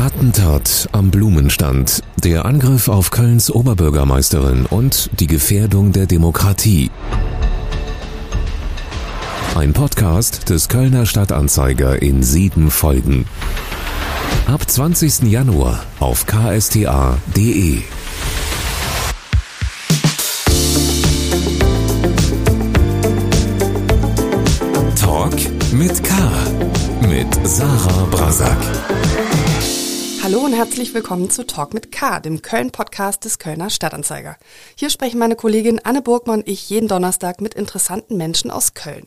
Attentat am Blumenstand, der Angriff auf Kölns Oberbürgermeisterin und die Gefährdung der Demokratie. Ein Podcast des Kölner Stadtanzeiger in sieben Folgen. Ab 20. Januar auf ksta.de. Talk mit K. Mit Sarah Brasak. Hallo und herzlich willkommen zu Talk mit K, dem Köln-Podcast des Kölner Stadtanzeiger. Hier sprechen meine Kollegin Anne Burgmann und ich jeden Donnerstag mit interessanten Menschen aus Köln.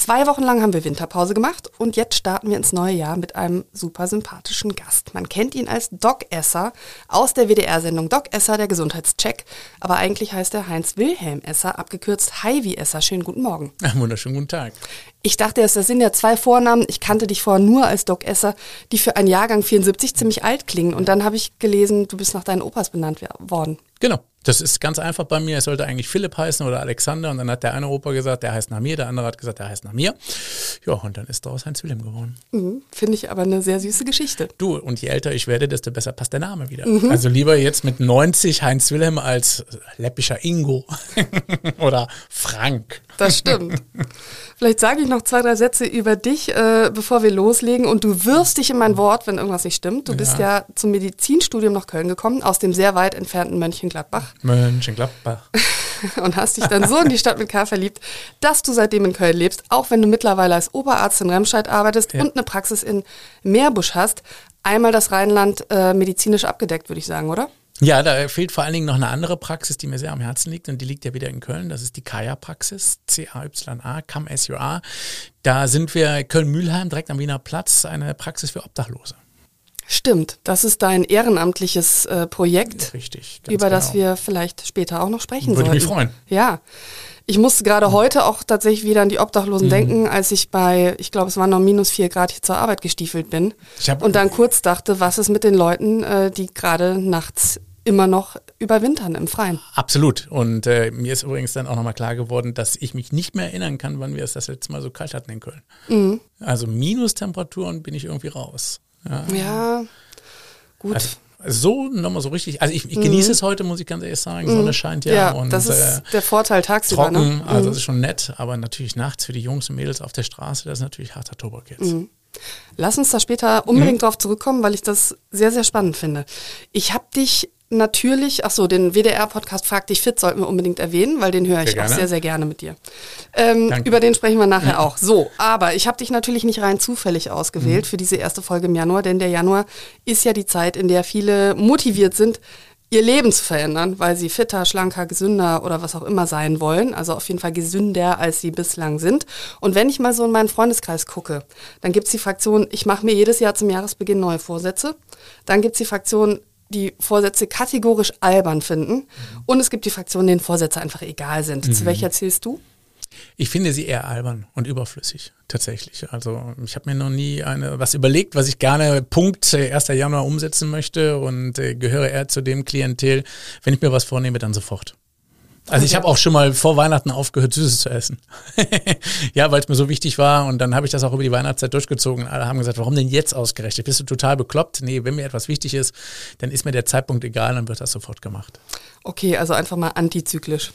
Zwei Wochen lang haben wir Winterpause gemacht und jetzt starten wir ins neue Jahr mit einem super sympathischen Gast. Man kennt ihn als Doc Esser aus der WDR-Sendung Doc Esser, der Gesundheitscheck. Aber eigentlich heißt er Heinz Wilhelm Esser, abgekürzt Heidi Esser. Schönen guten Morgen. Ja, wunderschönen guten Tag. Ich dachte erst, das sind ja zwei Vornamen. Ich kannte dich vorher nur als Doc Esser, die für einen Jahrgang 74 ziemlich alt klingen. Und dann habe ich gelesen, du bist nach deinen Opas benannt worden. Genau. Das ist ganz einfach bei mir. Es sollte eigentlich Philipp heißen oder Alexander. Und dann hat der eine Opa gesagt, der heißt nach mir. Der andere hat gesagt, der heißt nach mir. Ja, und dann ist daraus Heinz Wilhelm geworden. Mhm, Finde ich aber eine sehr süße Geschichte. Du, und je älter ich werde, desto besser passt der Name wieder. Mhm. Also lieber jetzt mit 90 Heinz Wilhelm als läppischer Ingo oder Frank. Das stimmt. Vielleicht sage ich noch zwei, drei Sätze über dich, äh, bevor wir loslegen. Und du wirst dich in mein Wort, wenn irgendwas nicht stimmt. Du ja. bist ja zum Medizinstudium nach Köln gekommen, aus dem sehr weit entfernten Mönchengladbach. Mönchengladbach. und hast dich dann so in die Stadt mit K verliebt, dass du seitdem in Köln lebst, auch wenn du mittlerweile als Oberarzt in Remscheid arbeitest ja. und eine Praxis in Meerbusch hast. Einmal das Rheinland äh, medizinisch abgedeckt, würde ich sagen, oder? Ja, da fehlt vor allen Dingen noch eine andere Praxis, die mir sehr am Herzen liegt und die liegt ja wieder in Köln. Das ist die Kaya-Praxis, C-A-Y-A, Come S-U-A. Da sind wir Köln-Mühlheim, direkt am Wiener Platz, eine Praxis für Obdachlose. Stimmt, das ist dein ehrenamtliches äh, Projekt, Richtig, über genau. das wir vielleicht später auch noch sprechen Würde sollten. Würde mich freuen. Ja. Ich musste gerade mhm. heute auch tatsächlich wieder an die Obdachlosen mhm. denken, als ich bei, ich glaube, es waren noch minus vier Grad hier zur Arbeit gestiefelt bin. und dann kurz dachte, was ist mit den Leuten, äh, die gerade nachts immer noch überwintern im Freien. Absolut. Und äh, mir ist übrigens dann auch nochmal klar geworden, dass ich mich nicht mehr erinnern kann, wann wir es das letzte Mal so kalt hatten in Köln. Mhm. Also Minustemperaturen bin ich irgendwie raus. Ja, ja gut. Also, so nochmal so richtig, also ich, ich genieße mhm. es heute, muss ich ganz ehrlich sagen. Mhm. Sonne scheint ja. ja und, das ist äh, der Vorteil tagsüber. Trocken, ne? also das ist schon nett, aber natürlich nachts für die Jungs und Mädels auf der Straße, das ist natürlich harter Tobak jetzt. Mhm. Lass uns da später unbedingt mhm. drauf zurückkommen, weil ich das sehr, sehr spannend finde. Ich habe dich natürlich, ach so, den WDR-Podcast Frag dich fit sollten wir unbedingt erwähnen, weil den höre ich sehr auch sehr, sehr gerne mit dir. Ähm, über den sprechen wir nachher ja. auch. So, aber ich habe dich natürlich nicht rein zufällig ausgewählt mhm. für diese erste Folge im Januar, denn der Januar ist ja die Zeit, in der viele motiviert sind, ihr Leben zu verändern, weil sie fitter, schlanker, gesünder oder was auch immer sein wollen. Also auf jeden Fall gesünder, als sie bislang sind. Und wenn ich mal so in meinen Freundeskreis gucke, dann gibt's die Fraktion, ich mache mir jedes Jahr zum Jahresbeginn neue Vorsätze. Dann gibt's die Fraktion, die Vorsätze kategorisch albern finden. Mhm. Und es gibt die Fraktionen, denen Vorsätze einfach egal sind. Mhm. Zu welcher zählst du? Ich finde sie eher albern und überflüssig, tatsächlich. Also ich habe mir noch nie eine, was überlegt, was ich gerne Punkt 1. Januar umsetzen möchte und äh, gehöre eher zu dem Klientel, wenn ich mir was vornehme, dann sofort. Also ich habe auch schon mal vor Weihnachten aufgehört, Süßes zu essen. ja, weil es mir so wichtig war und dann habe ich das auch über die Weihnachtszeit durchgezogen. Alle haben gesagt, warum denn jetzt ausgerechnet? Bist du total bekloppt? Nee, wenn mir etwas wichtig ist, dann ist mir der Zeitpunkt egal, dann wird das sofort gemacht. Okay, also einfach mal antizyklisch.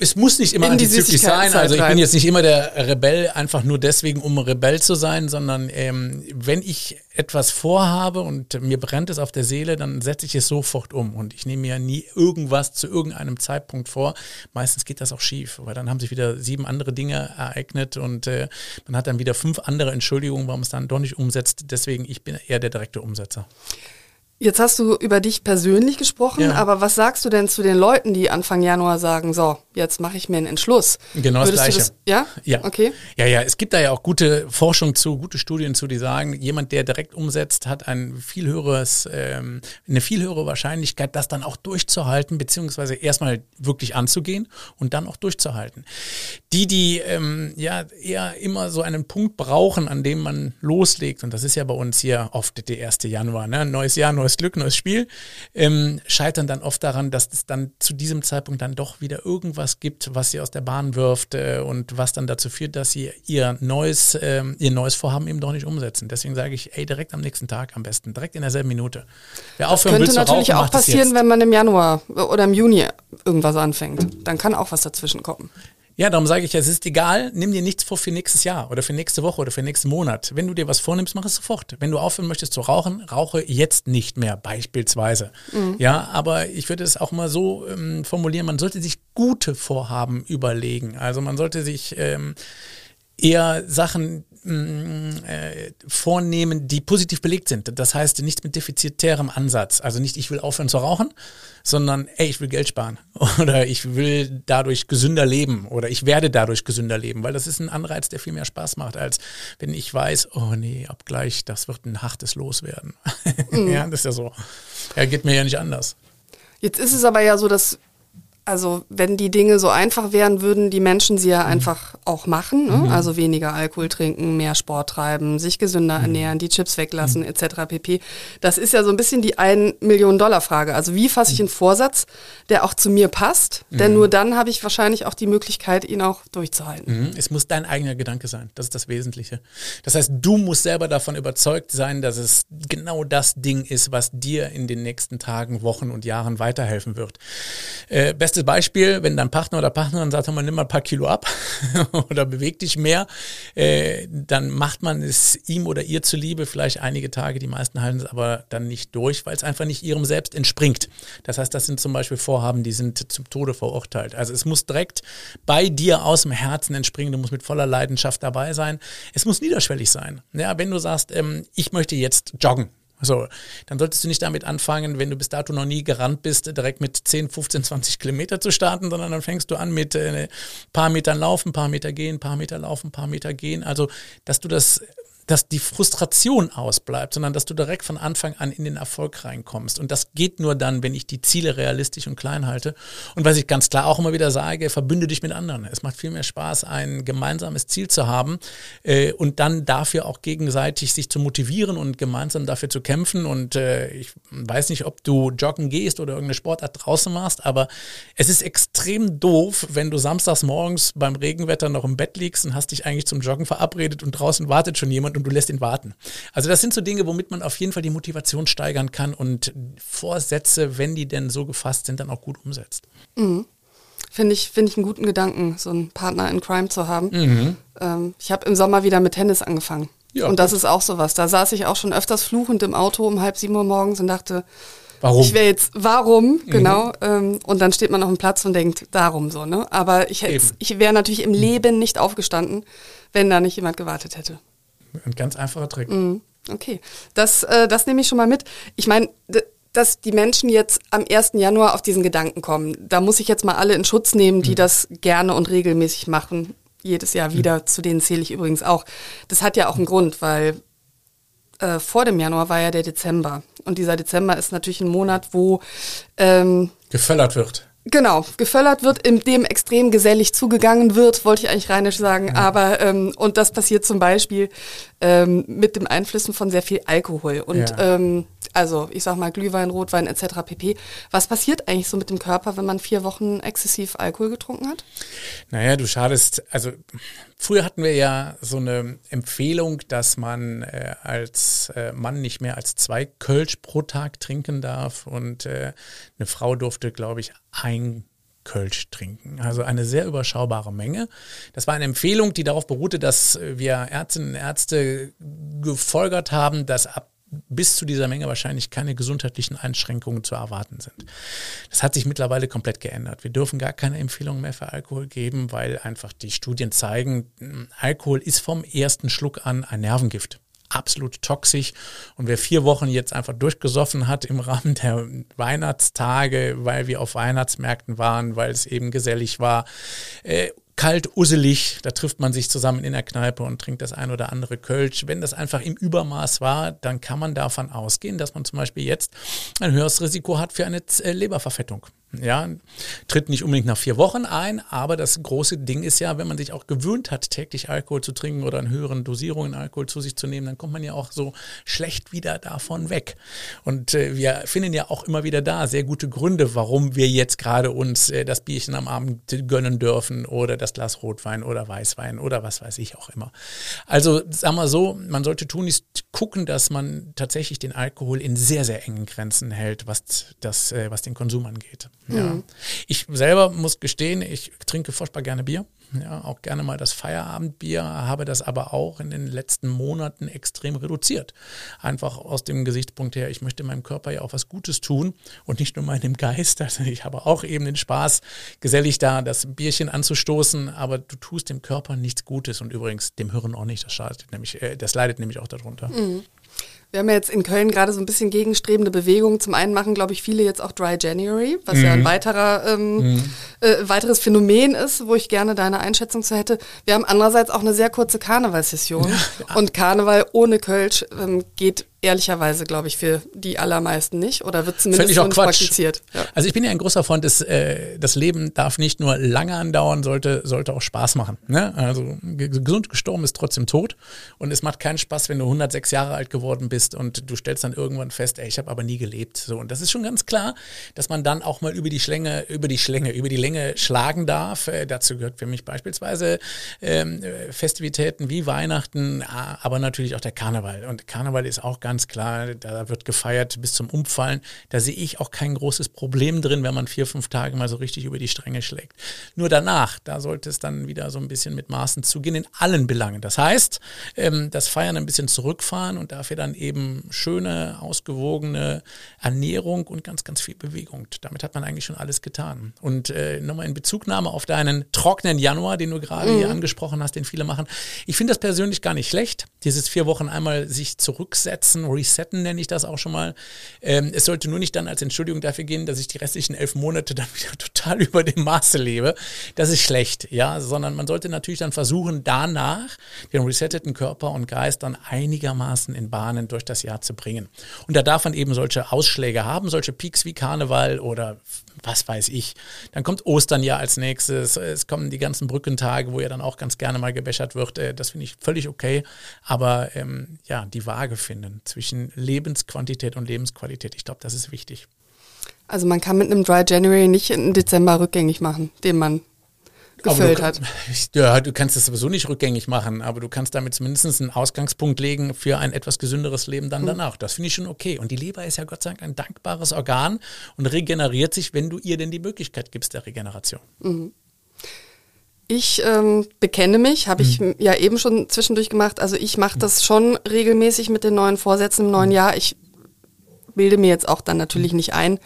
Es muss nicht immer antizyklisch sein. Also ich bin jetzt nicht immer der Rebell, einfach nur deswegen, um Rebell zu sein, sondern ähm, wenn ich etwas vorhabe und mir brennt es auf der Seele, dann setze ich es sofort um. Und ich nehme mir nie irgendwas zu irgendeinem Zeitpunkt vor. Meistens geht das auch schief, weil dann haben sich wieder sieben andere Dinge ereignet und äh, man hat dann wieder fünf andere Entschuldigungen, warum es dann doch nicht umsetzt. Deswegen, ich bin eher der direkte Umsetzer. Jetzt hast du über dich persönlich gesprochen, ja. aber was sagst du denn zu den Leuten, die Anfang Januar sagen, so, jetzt mache ich mir einen Entschluss? Genau Würdest das Gleiche. Das, ja? Ja. Okay. Ja, ja, es gibt da ja auch gute Forschung zu, gute Studien zu, die sagen, jemand, der direkt umsetzt, hat ein viel höheres, ähm, eine viel höhere Wahrscheinlichkeit, das dann auch durchzuhalten, beziehungsweise erstmal wirklich anzugehen und dann auch durchzuhalten. Die, die ähm, ja eher immer so einen Punkt brauchen, an dem man loslegt, und das ist ja bei uns hier oft der 1. Januar, ne? neues Jahr, neues Glück, neues Spiel, ähm, scheitern dann oft daran, dass es dann zu diesem Zeitpunkt dann doch wieder irgendwas irgendwas gibt, was sie aus der Bahn wirft äh, und was dann dazu führt, dass sie ihr neues, äh, ihr neues Vorhaben eben doch nicht umsetzen. Deswegen sage ich, ey, direkt am nächsten Tag am besten, direkt in derselben Minute. Wer das könnte natürlich rauchen, auch passieren, wenn man im Januar oder im Juni irgendwas anfängt. Dann kann auch was dazwischen kommen. Ja, darum sage ich, es ist egal, nimm dir nichts vor für nächstes Jahr oder für nächste Woche oder für nächsten Monat. Wenn du dir was vornimmst, mach es sofort. Wenn du aufhören möchtest zu rauchen, rauche jetzt nicht mehr, beispielsweise. Mhm. Ja, aber ich würde es auch mal so ähm, formulieren, man sollte sich gute Vorhaben überlegen. Also man sollte sich ähm, eher Sachen äh, vornehmen, die positiv belegt sind. Das heißt, nichts mit defizitärem Ansatz. Also nicht, ich will aufhören zu rauchen, sondern, ey, ich will Geld sparen oder ich will dadurch gesünder leben oder ich werde dadurch gesünder leben, weil das ist ein Anreiz, der viel mehr Spaß macht, als wenn ich weiß, oh nee, ab gleich, das wird ein hartes Loswerden. Mhm. ja, das ist ja so. Ja, geht mir ja nicht anders. Jetzt ist es aber ja so, dass also wenn die Dinge so einfach wären, würden die Menschen sie ja mhm. einfach auch machen. Ne? Mhm. Also weniger Alkohol trinken, mehr Sport treiben, sich gesünder mhm. ernähren, die Chips weglassen mhm. etc. pp. Das ist ja so ein bisschen die 1 Million Dollar Frage. Also wie fasse ich mhm. einen Vorsatz, der auch zu mir passt? Denn mhm. nur dann habe ich wahrscheinlich auch die Möglichkeit, ihn auch durchzuhalten. Es muss dein eigener Gedanke sein. Das ist das Wesentliche. Das heißt, du musst selber davon überzeugt sein, dass es genau das Ding ist, was dir in den nächsten Tagen, Wochen und Jahren weiterhelfen wird. Äh, bestes Beispiel, wenn dein Partner oder Partnerin sagt, man nimm mal ein paar Kilo ab oder beweg dich mehr, äh, dann macht man es ihm oder ihr zuliebe vielleicht einige Tage, die meisten halten es aber dann nicht durch, weil es einfach nicht ihrem Selbst entspringt. Das heißt, das sind zum Beispiel Vorhaben, die sind zum Tode verurteilt. Also es muss direkt bei dir aus dem Herzen entspringen, du musst mit voller Leidenschaft dabei sein. Es muss niederschwellig sein. Ja, wenn du sagst, ähm, ich möchte jetzt joggen, so, dann solltest du nicht damit anfangen, wenn du bis dato noch nie gerannt bist, direkt mit 10, 15, 20 Kilometer zu starten, sondern dann fängst du an mit äh, paar Metern laufen, paar Meter gehen, paar Meter laufen, paar Meter gehen. Also, dass du das dass die Frustration ausbleibt, sondern dass du direkt von Anfang an in den Erfolg reinkommst. Und das geht nur dann, wenn ich die Ziele realistisch und klein halte. Und was ich ganz klar auch immer wieder sage, verbünde dich mit anderen. Es macht viel mehr Spaß, ein gemeinsames Ziel zu haben äh, und dann dafür auch gegenseitig sich zu motivieren und gemeinsam dafür zu kämpfen. Und äh, ich weiß nicht, ob du joggen gehst oder irgendeine Sportart draußen machst, aber es ist extrem doof, wenn du samstags morgens beim Regenwetter noch im Bett liegst und hast dich eigentlich zum Joggen verabredet und draußen wartet schon jemand und du lässt ihn warten. Also das sind so Dinge, womit man auf jeden Fall die Motivation steigern kann und Vorsätze, wenn die denn so gefasst sind, dann auch gut umsetzt. Mhm. Finde ich, find ich einen guten Gedanken, so einen Partner in Crime zu haben. Mhm. Ähm, ich habe im Sommer wieder mit Tennis angefangen. Ja, und das gut. ist auch sowas. Da saß ich auch schon öfters fluchend im Auto um halb sieben Uhr morgens und dachte, Warum? Ich wäre jetzt, warum, mhm. genau. Ähm, und dann steht man auf dem Platz und denkt, darum so, ne? Aber ich, ich wäre natürlich im Leben nicht aufgestanden, wenn da nicht jemand gewartet hätte. Ein ganz einfacher Trick. Mhm. Okay, das, äh, das nehme ich schon mal mit. Ich meine, dass die Menschen jetzt am 1. Januar auf diesen Gedanken kommen, da muss ich jetzt mal alle in Schutz nehmen, die mhm. das gerne und regelmäßig machen. Jedes Jahr wieder, mhm. zu denen zähle ich übrigens auch. Das hat ja auch einen Grund, weil äh, vor dem Januar war ja der Dezember. Und dieser Dezember ist natürlich ein Monat, wo ähm, geföllert wird. Genau, geföllert wird, in dem extrem gesellig zugegangen wird, wollte ich eigentlich rheinisch sagen. Ja. Aber ähm, und das passiert zum Beispiel ähm, mit dem Einflüssen von sehr viel Alkohol. Und ja. ähm, also ich sag mal Glühwein, Rotwein etc. pp. Was passiert eigentlich so mit dem Körper, wenn man vier Wochen exzessiv Alkohol getrunken hat? Naja, du schadest, also früher hatten wir ja so eine Empfehlung, dass man äh, als äh, Mann nicht mehr als zwei Kölsch pro Tag trinken darf und äh, eine Frau durfte, glaube ich, ein Kölsch trinken. Also eine sehr überschaubare Menge. Das war eine Empfehlung, die darauf beruhte, dass wir Ärztinnen und Ärzte gefolgert haben, dass ab bis zu dieser Menge wahrscheinlich keine gesundheitlichen Einschränkungen zu erwarten sind. Das hat sich mittlerweile komplett geändert. Wir dürfen gar keine Empfehlungen mehr für Alkohol geben, weil einfach die Studien zeigen, Alkohol ist vom ersten Schluck an ein Nervengift absolut toxisch. Und wer vier Wochen jetzt einfach durchgesoffen hat im Rahmen der Weihnachtstage, weil wir auf Weihnachtsmärkten waren, weil es eben gesellig war, äh, kalt, usselig, da trifft man sich zusammen in der Kneipe und trinkt das ein oder andere Kölsch. Wenn das einfach im Übermaß war, dann kann man davon ausgehen, dass man zum Beispiel jetzt ein höheres Risiko hat für eine äh, Leberverfettung. Ja, tritt nicht unbedingt nach vier Wochen ein, aber das große Ding ist ja, wenn man sich auch gewöhnt hat, täglich Alkohol zu trinken oder in höheren Dosierungen Alkohol zu sich zu nehmen, dann kommt man ja auch so schlecht wieder davon weg. Und äh, wir finden ja auch immer wieder da sehr gute Gründe, warum wir jetzt gerade uns äh, das Bierchen am Abend gönnen dürfen oder das Glas Rotwein oder Weißwein oder was weiß ich auch immer. Also sagen wir so, man sollte tun, ist gucken, dass man tatsächlich den Alkohol in sehr, sehr engen Grenzen hält, was, das, äh, was den Konsum angeht. Ja. Mhm. Ich selber muss gestehen, ich trinke furchtbar gerne Bier. Ja, auch gerne mal das Feierabendbier, habe das aber auch in den letzten Monaten extrem reduziert. Einfach aus dem Gesichtspunkt her, ich möchte meinem Körper ja auch was Gutes tun und nicht nur meinem Geist. Also ich habe auch eben den Spaß, gesellig da das Bierchen anzustoßen, aber du tust dem Körper nichts Gutes und übrigens dem Hirn auch nicht. Das, schadet nämlich, äh, das leidet nämlich auch darunter. Mhm. Wir haben ja jetzt in Köln gerade so ein bisschen gegenstrebende Bewegungen. Zum einen machen, glaube ich, viele jetzt auch Dry January, was mhm. ja ein mhm. weiterer, ähm, mhm. äh, weiteres Phänomen ist, wo ich gerne deine Einschätzung zu hätte. Wir haben andererseits auch eine sehr kurze Karnevalssession. Ja. Und Karneval ohne Kölsch ähm, geht ehrlicherweise, glaube ich, für die allermeisten nicht oder wird zumindest Quatsch. praktiziert. Ja. Also ich bin ja ein großer Freund, des, äh, das Leben darf nicht nur lange andauern, sollte, sollte auch Spaß machen. Ne? Also gesund gestorben ist trotzdem tot und es macht keinen Spaß, wenn du 106 Jahre alt geworden bist und du stellst dann irgendwann fest, ey, ich habe aber nie gelebt. So und das ist schon ganz klar, dass man dann auch mal über die Schlänge, über die Schlänge, über die Länge schlagen darf. Äh, dazu gehört für mich beispielsweise ähm, Festivitäten wie Weihnachten, aber natürlich auch der Karneval und Karneval ist auch ganz ganz klar, da wird gefeiert bis zum Umfallen. Da sehe ich auch kein großes Problem drin, wenn man vier, fünf Tage mal so richtig über die Stränge schlägt. Nur danach, da sollte es dann wieder so ein bisschen mit Maßen zugehen in allen Belangen. Das heißt, ähm, das Feiern ein bisschen zurückfahren und dafür dann eben schöne, ausgewogene Ernährung und ganz, ganz viel Bewegung. Damit hat man eigentlich schon alles getan. Und äh, nochmal in Bezugnahme auf deinen trockenen Januar, den du gerade mhm. hier angesprochen hast, den viele machen. Ich finde das persönlich gar nicht schlecht, dieses vier Wochen einmal sich zurücksetzen resetten nenne ich das auch schon mal. Ähm, es sollte nur nicht dann als Entschuldigung dafür gehen, dass ich die restlichen elf Monate dann wieder total über dem Maße lebe. Das ist schlecht, ja, sondern man sollte natürlich dann versuchen, danach den resetteten Körper und Geist dann einigermaßen in Bahnen durch das Jahr zu bringen. Und da darf man eben solche Ausschläge haben, solche Peaks wie Karneval oder was weiß ich. Dann kommt Ostern ja als nächstes. Es kommen die ganzen Brückentage, wo ja dann auch ganz gerne mal gebäschert wird. Äh, das finde ich völlig okay. Aber ähm, ja, die Waage finden zwischen Lebensquantität und Lebensqualität. Ich glaube, das ist wichtig. Also man kann mit einem Dry January nicht im Dezember rückgängig machen, den man gefüllt du, hat. Ja, du kannst es sowieso nicht rückgängig machen, aber du kannst damit zumindest einen Ausgangspunkt legen für ein etwas gesünderes Leben dann mhm. danach. Das finde ich schon okay. Und die Leber ist ja Gott sei Dank ein dankbares Organ und regeneriert sich, wenn du ihr denn die Möglichkeit gibst der Regeneration. Mhm. Ich ähm, bekenne mich, habe ich mhm. ja eben schon zwischendurch gemacht. Also ich mache das schon regelmäßig mit den neuen Vorsätzen im neuen mhm. Jahr. Ich bilde mir jetzt auch dann natürlich nicht ein,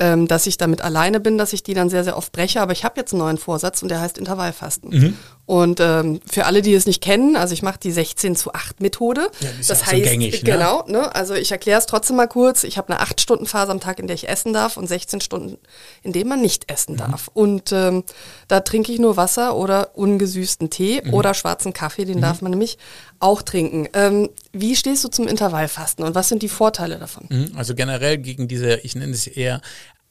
ähm, dass ich damit alleine bin, dass ich die dann sehr, sehr oft breche. Aber ich habe jetzt einen neuen Vorsatz und der heißt Intervallfasten. Mhm. Und ähm, für alle, die es nicht kennen, also ich mache die 16 zu 8 Methode. Ja, das ja heißt, so gängig, ne? genau, ne? also ich erkläre es trotzdem mal kurz. Ich habe eine 8-Stunden-Phase am Tag, in der ich essen darf und 16 Stunden, in denen man nicht essen mhm. darf. Und ähm, da trinke ich nur Wasser oder ungesüßten Tee mhm. oder schwarzen Kaffee, den mhm. darf man nämlich auch trinken. Ähm, wie stehst du zum Intervallfasten und was sind die Vorteile davon? Mhm. Also generell gegen diese, ich nenne es eher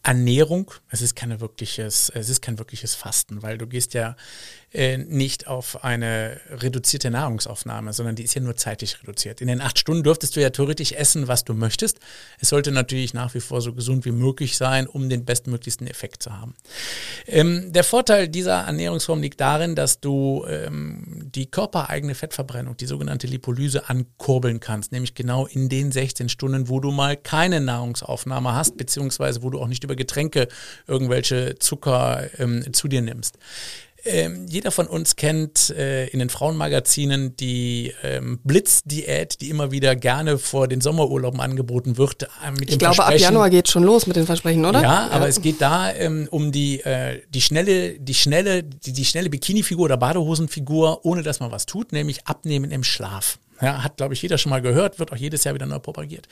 Ernährung. Es ist keine wirkliches, es ist kein wirkliches Fasten, weil du gehst ja äh, nicht auf eine reduzierte Nahrungsaufnahme, sondern die ist ja nur zeitlich reduziert. In den acht Stunden dürftest du ja theoretisch essen, was du möchtest. Es sollte natürlich nach wie vor so gesund wie möglich sein, um den bestmöglichsten Effekt zu haben. Ähm, der Vorteil dieser Ernährungsform liegt darin, dass du ähm, die körpereigene Fettverbrennung, die sogenannte Lipolyse, ankurbeln kannst, nämlich genau in den 16 Stunden, wo du mal keine Nahrungsaufnahme hast, beziehungsweise wo du auch nicht über Getränke irgendwelche Zucker ähm, zu dir nimmst. Ähm, jeder von uns kennt äh, in den Frauenmagazinen die ähm, Blitzdiät, die immer wieder gerne vor den Sommerurlauben angeboten wird. Äh, ich glaube, ab Januar geht schon los mit den Versprechen, oder? Ja, ja. aber es geht da ähm, um die, äh, die schnelle, die schnelle, die, die schnelle Bikini-Figur oder Badehosenfigur, ohne dass man was tut, nämlich abnehmen im Schlaf. Ja, hat, glaube ich, jeder schon mal gehört, wird auch jedes Jahr wieder neu propagiert.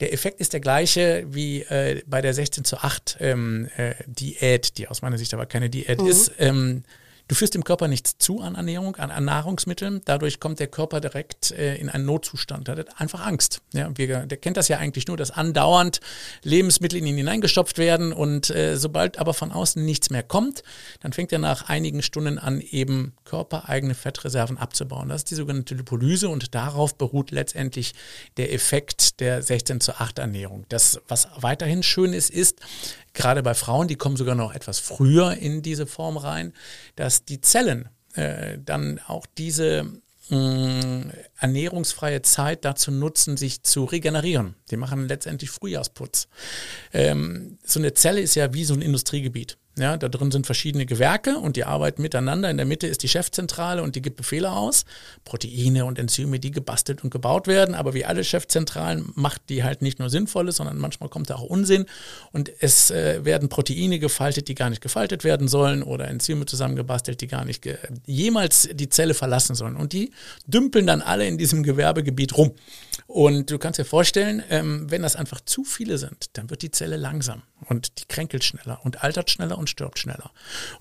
Der Effekt ist der gleiche wie äh, bei der 16 zu 8 ähm, äh, Diät, die aus meiner Sicht aber keine Diät mhm. ist. Ähm, Du führst dem Körper nichts zu an Ernährung, an, an Nahrungsmitteln. Dadurch kommt der Körper direkt äh, in einen Notzustand. Er hat einfach Angst. Ja, wir, der kennt das ja eigentlich nur, dass andauernd Lebensmittel in ihn hineingestopft werden und äh, sobald aber von außen nichts mehr kommt, dann fängt er nach einigen Stunden an, eben körpereigene Fettreserven abzubauen. Das ist die sogenannte Lipolyse und darauf beruht letztendlich der Effekt der 16 zu 8 Ernährung. Das, was weiterhin schön ist, ist, gerade bei Frauen, die kommen sogar noch etwas früher in diese Form rein, dass die Zellen äh, dann auch diese mh, ernährungsfreie Zeit dazu nutzen, sich zu regenerieren. Die machen letztendlich Frühjahrsputz. Ähm, so eine Zelle ist ja wie so ein Industriegebiet. Ja, da drin sind verschiedene Gewerke und die arbeiten miteinander. In der Mitte ist die Chefzentrale und die gibt Befehle aus. Proteine und Enzyme, die gebastelt und gebaut werden. Aber wie alle Chefzentralen macht die halt nicht nur Sinnvolles, sondern manchmal kommt da auch Unsinn. Und es äh, werden Proteine gefaltet, die gar nicht gefaltet werden sollen oder Enzyme zusammengebastelt, die gar nicht jemals die Zelle verlassen sollen. Und die dümpeln dann alle in diesem Gewerbegebiet rum. Und du kannst dir vorstellen, ähm, wenn das einfach zu viele sind, dann wird die Zelle langsam und die kränkelt schneller und altert schneller und stirbt schneller.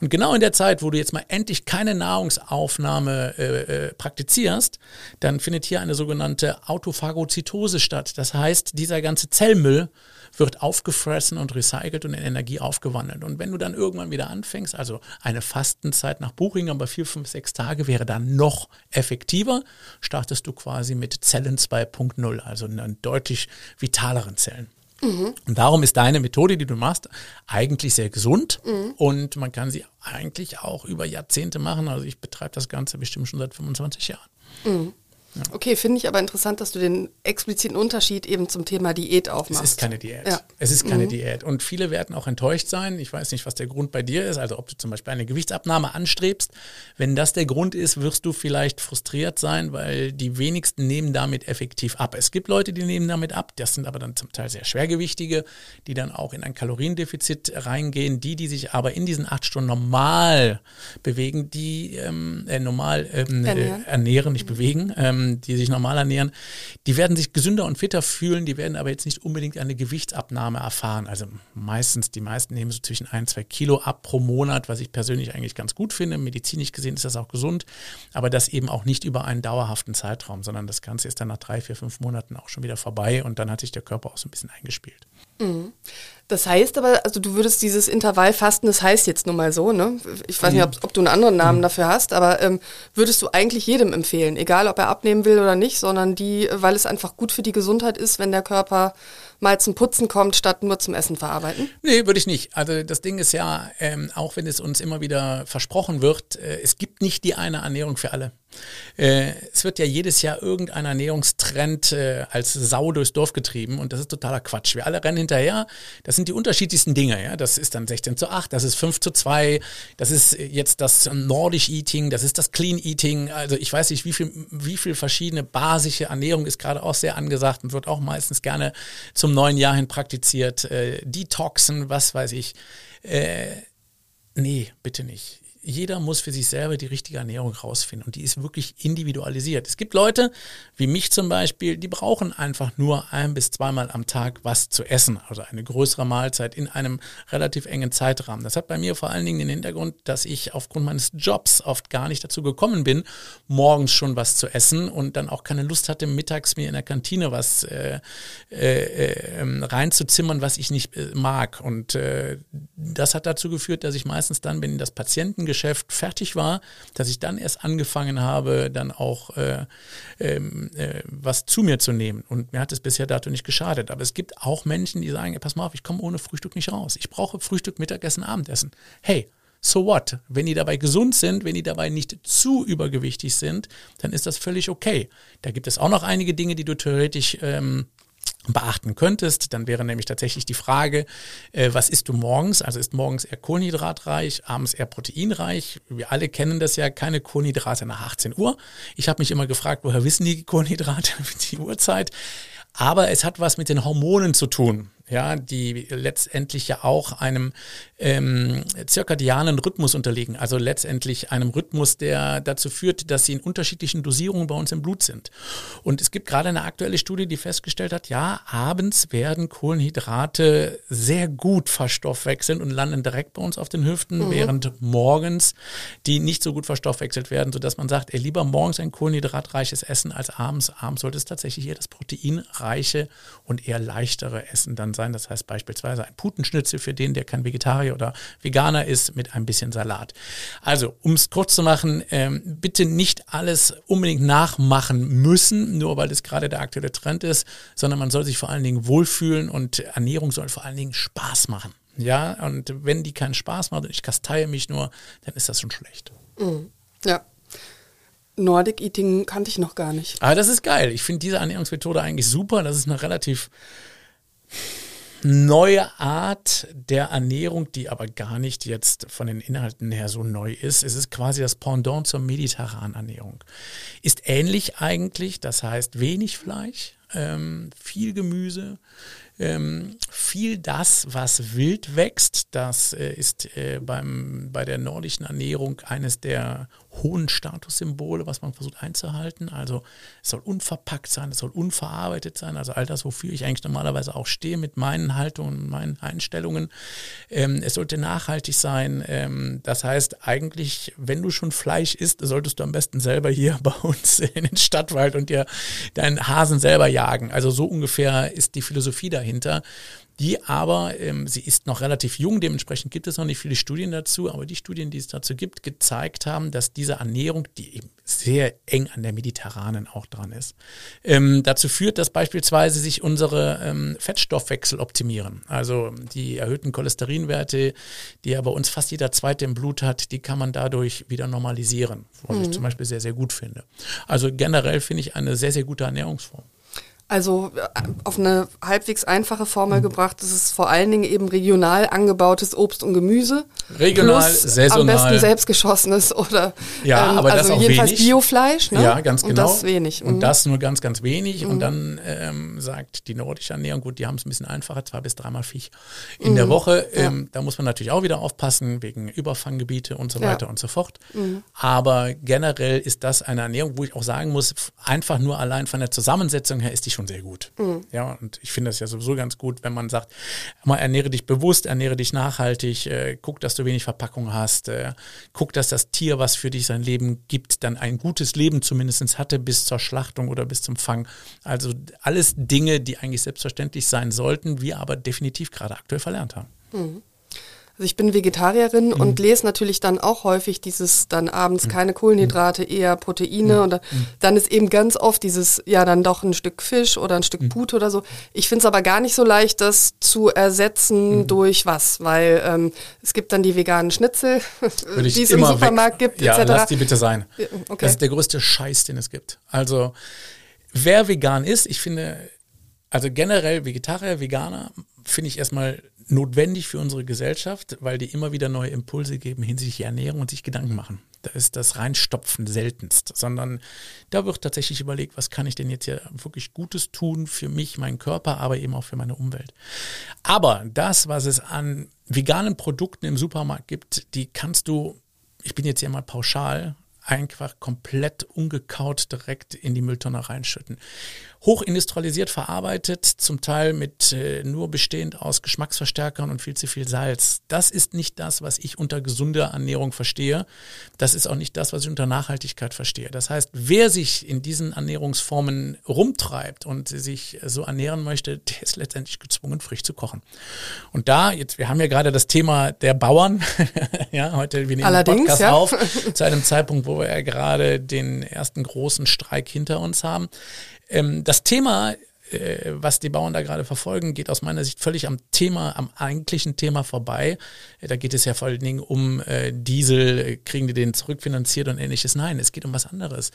Und genau in der Zeit, wo du jetzt mal endlich keine Nahrungsaufnahme äh, äh, praktizierst, dann findet hier eine sogenannte Autophagozytose statt. Das heißt, dieser ganze Zellmüll wird aufgefressen und recycelt und in Energie aufgewandelt. Und wenn du dann irgendwann wieder anfängst, also eine Fastenzeit nach Buching, aber vier, fünf, sechs Tage wäre dann noch effektiver, startest du quasi mit Zellen 2.0, also in deutlich vitaleren Zellen. Mhm. Und darum ist deine Methode, die du machst, eigentlich sehr gesund mhm. und man kann sie eigentlich auch über Jahrzehnte machen. Also ich betreibe das Ganze bestimmt schon seit 25 Jahren. Mhm. Ja. Okay, finde ich aber interessant, dass du den expliziten Unterschied eben zum Thema Diät aufmachst. Es ist keine Diät. Ja. Es ist keine mhm. Diät. Und viele werden auch enttäuscht sein. Ich weiß nicht, was der Grund bei dir ist. Also ob du zum Beispiel eine Gewichtsabnahme anstrebst. Wenn das der Grund ist, wirst du vielleicht frustriert sein, weil die wenigsten nehmen damit effektiv ab. Es gibt Leute, die nehmen damit ab. Das sind aber dann zum Teil sehr schwergewichtige, die dann auch in ein Kaloriendefizit reingehen. Die, die sich aber in diesen acht Stunden normal bewegen, die ähm, äh, normal ähm, ernähren. Äh, ernähren, nicht mhm. bewegen. Ähm, die sich normal ernähren, die werden sich gesünder und fitter fühlen, die werden aber jetzt nicht unbedingt eine Gewichtsabnahme erfahren. Also meistens, die meisten nehmen so zwischen ein, zwei Kilo ab pro Monat, was ich persönlich eigentlich ganz gut finde. Medizinisch gesehen ist das auch gesund, aber das eben auch nicht über einen dauerhaften Zeitraum, sondern das Ganze ist dann nach drei, vier, fünf Monaten auch schon wieder vorbei und dann hat sich der Körper auch so ein bisschen eingespielt. Mhm. Das heißt aber, also du würdest dieses Intervallfasten, das heißt jetzt nun mal so, ne? Ich weiß nicht, ob, ob du einen anderen Namen mhm. dafür hast, aber ähm, würdest du eigentlich jedem empfehlen, egal ob er abnehmen will oder nicht, sondern die, weil es einfach gut für die Gesundheit ist, wenn der Körper mal zum Putzen kommt, statt nur zum Essen verarbeiten? Nee, würde ich nicht. Also das Ding ist ja, ähm, auch wenn es uns immer wieder versprochen wird, äh, es gibt nicht die eine Ernährung für alle. Äh, es wird ja jedes Jahr irgendein Ernährungstrend äh, als Sau durchs Dorf getrieben und das ist totaler Quatsch. Wir alle rennen hinterher. Das sind die unterschiedlichsten Dinge. Ja? Das ist dann 16 zu 8, das ist 5 zu 2, das ist jetzt das Nordisch Eating, das ist das Clean Eating. Also ich weiß nicht, wie viel, wie viel verschiedene basische Ernährung ist gerade auch sehr angesagt und wird auch meistens gerne zum neuen Jahr hin praktiziert. Äh, Detoxen, was weiß ich. Äh, nee, bitte nicht jeder muss für sich selber die richtige Ernährung rausfinden und die ist wirklich individualisiert. Es gibt Leute, wie mich zum Beispiel, die brauchen einfach nur ein bis zweimal am Tag was zu essen, also eine größere Mahlzeit in einem relativ engen Zeitrahmen. Das hat bei mir vor allen Dingen den Hintergrund, dass ich aufgrund meines Jobs oft gar nicht dazu gekommen bin, morgens schon was zu essen und dann auch keine Lust hatte, mittags mir in der Kantine was äh, äh, äh, reinzuzimmern, was ich nicht äh, mag. Und äh, das hat dazu geführt, dass ich meistens dann, wenn das Patienten Geschäft fertig war, dass ich dann erst angefangen habe, dann auch äh, ähm, äh, was zu mir zu nehmen. Und mir hat es bisher dazu nicht geschadet. Aber es gibt auch Menschen, die sagen, pass mal auf, ich komme ohne Frühstück nicht raus. Ich brauche Frühstück, Mittagessen, Abendessen. Hey, so what? Wenn die dabei gesund sind, wenn die dabei nicht zu übergewichtig sind, dann ist das völlig okay. Da gibt es auch noch einige Dinge, die du theoretisch ähm, beachten könntest, dann wäre nämlich tatsächlich die Frage, äh, was isst du morgens? Also ist morgens eher kohlenhydratreich, abends eher proteinreich? Wir alle kennen das ja, keine Kohlenhydrate nach 18 Uhr. Ich habe mich immer gefragt, woher wissen die Kohlenhydrate die Uhrzeit? Aber es hat was mit den Hormonen zu tun. Ja, die letztendlich ja auch einem ähm, zirkadianen Rhythmus unterliegen, also letztendlich einem Rhythmus, der dazu führt, dass sie in unterschiedlichen Dosierungen bei uns im Blut sind. Und es gibt gerade eine aktuelle Studie, die festgestellt hat, ja, abends werden Kohlenhydrate sehr gut verstoffwechseln und landen direkt bei uns auf den Hüften, mhm. während morgens die nicht so gut verstoffwechselt werden, sodass man sagt, ey, lieber morgens ein kohlenhydratreiches Essen als abends. Abends sollte es tatsächlich eher das proteinreiche und eher leichtere Essen dann sein. Das heißt beispielsweise ein Putenschnitzel für den, der kein Vegetarier oder Veganer ist, mit ein bisschen Salat. Also, um es kurz zu machen, ähm, bitte nicht alles unbedingt nachmachen müssen, nur weil es gerade der aktuelle Trend ist, sondern man soll sich vor allen Dingen wohlfühlen und Ernährung soll vor allen Dingen Spaß machen. Ja, und wenn die keinen Spaß macht und ich kasteie mich nur, dann ist das schon schlecht. Mhm. Ja. Nordic Eating kannte ich noch gar nicht. Aber das ist geil. Ich finde diese Ernährungsmethode eigentlich super. Das ist eine relativ neue Art der Ernährung, die aber gar nicht jetzt von den Inhalten her so neu ist. Es ist quasi das Pendant zur mediterranen Ernährung. Ist ähnlich eigentlich, das heißt wenig Fleisch, ähm, viel Gemüse, ähm, viel das, was wild wächst. Das äh, ist äh, beim, bei der nordischen Ernährung eines der hohen Statussymbole, was man versucht einzuhalten. Also es soll unverpackt sein, es soll unverarbeitet sein, also all das, wofür ich eigentlich normalerweise auch stehe mit meinen Haltungen meinen Einstellungen. Ähm, es sollte nachhaltig sein. Ähm, das heißt eigentlich, wenn du schon Fleisch isst, solltest du am besten selber hier bei uns in den Stadtwald und dir deinen Hasen selber jagen. Also so ungefähr ist die Philosophie dahinter die aber, ähm, sie ist noch relativ jung, dementsprechend gibt es noch nicht viele Studien dazu, aber die Studien, die es dazu gibt, gezeigt haben, dass diese Ernährung, die eben sehr eng an der mediterranen auch dran ist, ähm, dazu führt, dass beispielsweise sich unsere ähm, Fettstoffwechsel optimieren. Also die erhöhten Cholesterinwerte, die ja bei uns fast jeder zweite im Blut hat, die kann man dadurch wieder normalisieren, was mhm. ich zum Beispiel sehr, sehr gut finde. Also generell finde ich eine sehr, sehr gute Ernährungsform. Also äh, auf eine halbwegs einfache Formel gebracht, das ist vor allen Dingen eben regional angebautes Obst und Gemüse. Regional, plus saisonal. Am besten selbstgeschossenes oder ja, ähm, aber also das auch jedenfalls wenig. Biofleisch. Ne? Ja, ganz genau. Und das wenig. Mhm. Und das nur ganz, ganz wenig. Mhm. Und dann ähm, sagt die nordische Ernährung, gut, die haben es ein bisschen einfacher, zwei bis dreimal Fisch in mhm. der Woche. Ähm, ja. Da muss man natürlich auch wieder aufpassen, wegen Überfanggebiete und so weiter ja. und so fort. Mhm. Aber generell ist das eine Ernährung, wo ich auch sagen muss, einfach nur allein von der Zusammensetzung her ist die schon sehr gut. Mhm. Ja, und ich finde das ja sowieso ganz gut, wenn man sagt, mal ernähre dich bewusst, ernähre dich nachhaltig, äh, guck, dass du wenig Verpackung hast, äh, guck, dass das Tier, was für dich sein Leben gibt, dann ein gutes Leben zumindest hatte bis zur Schlachtung oder bis zum Fang. Also alles Dinge, die eigentlich selbstverständlich sein sollten, wir aber definitiv gerade aktuell verlernt haben. Mhm. Also ich bin Vegetarierin mhm. und lese natürlich dann auch häufig dieses dann abends mhm. keine Kohlenhydrate, mhm. eher Proteine und mhm. dann ist eben ganz oft dieses, ja dann doch ein Stück Fisch oder ein Stück mhm. Pute oder so. Ich finde es aber gar nicht so leicht, das zu ersetzen durch was, weil ähm, es gibt dann die veganen Schnitzel, die es im Supermarkt weg. gibt, ja, etc. lass die bitte sein. Okay. Das ist der größte Scheiß, den es gibt. Also wer vegan ist, ich finde, also generell Vegetarier, Veganer, finde ich erstmal notwendig für unsere Gesellschaft, weil die immer wieder neue Impulse geben hinsichtlich Ernährung und sich Gedanken machen. Da ist das Reinstopfen seltenst, sondern da wird tatsächlich überlegt, was kann ich denn jetzt hier wirklich Gutes tun für mich, meinen Körper, aber eben auch für meine Umwelt. Aber das, was es an veganen Produkten im Supermarkt gibt, die kannst du, ich bin jetzt hier mal pauschal, einfach komplett ungekaut direkt in die Mülltonne reinschütten hochindustrialisiert verarbeitet, zum Teil mit äh, nur bestehend aus Geschmacksverstärkern und viel zu viel Salz. Das ist nicht das, was ich unter gesunder Ernährung verstehe. Das ist auch nicht das, was ich unter Nachhaltigkeit verstehe. Das heißt, wer sich in diesen Ernährungsformen rumtreibt und sich so ernähren möchte, der ist letztendlich gezwungen, frisch zu kochen. Und da, jetzt, wir haben ja gerade das Thema der Bauern, ja, heute, wir nehmen Allerdings, den Podcast ja. auf, zu einem Zeitpunkt, wo wir ja gerade den ersten großen Streik hinter uns haben. Ähm, das Thema, äh, was die Bauern da gerade verfolgen, geht aus meiner Sicht völlig am Thema, am eigentlichen Thema vorbei. Äh, da geht es ja vor allen Dingen um äh, Diesel, äh, kriegen die den zurückfinanziert und ähnliches. Nein, es geht um was anderes.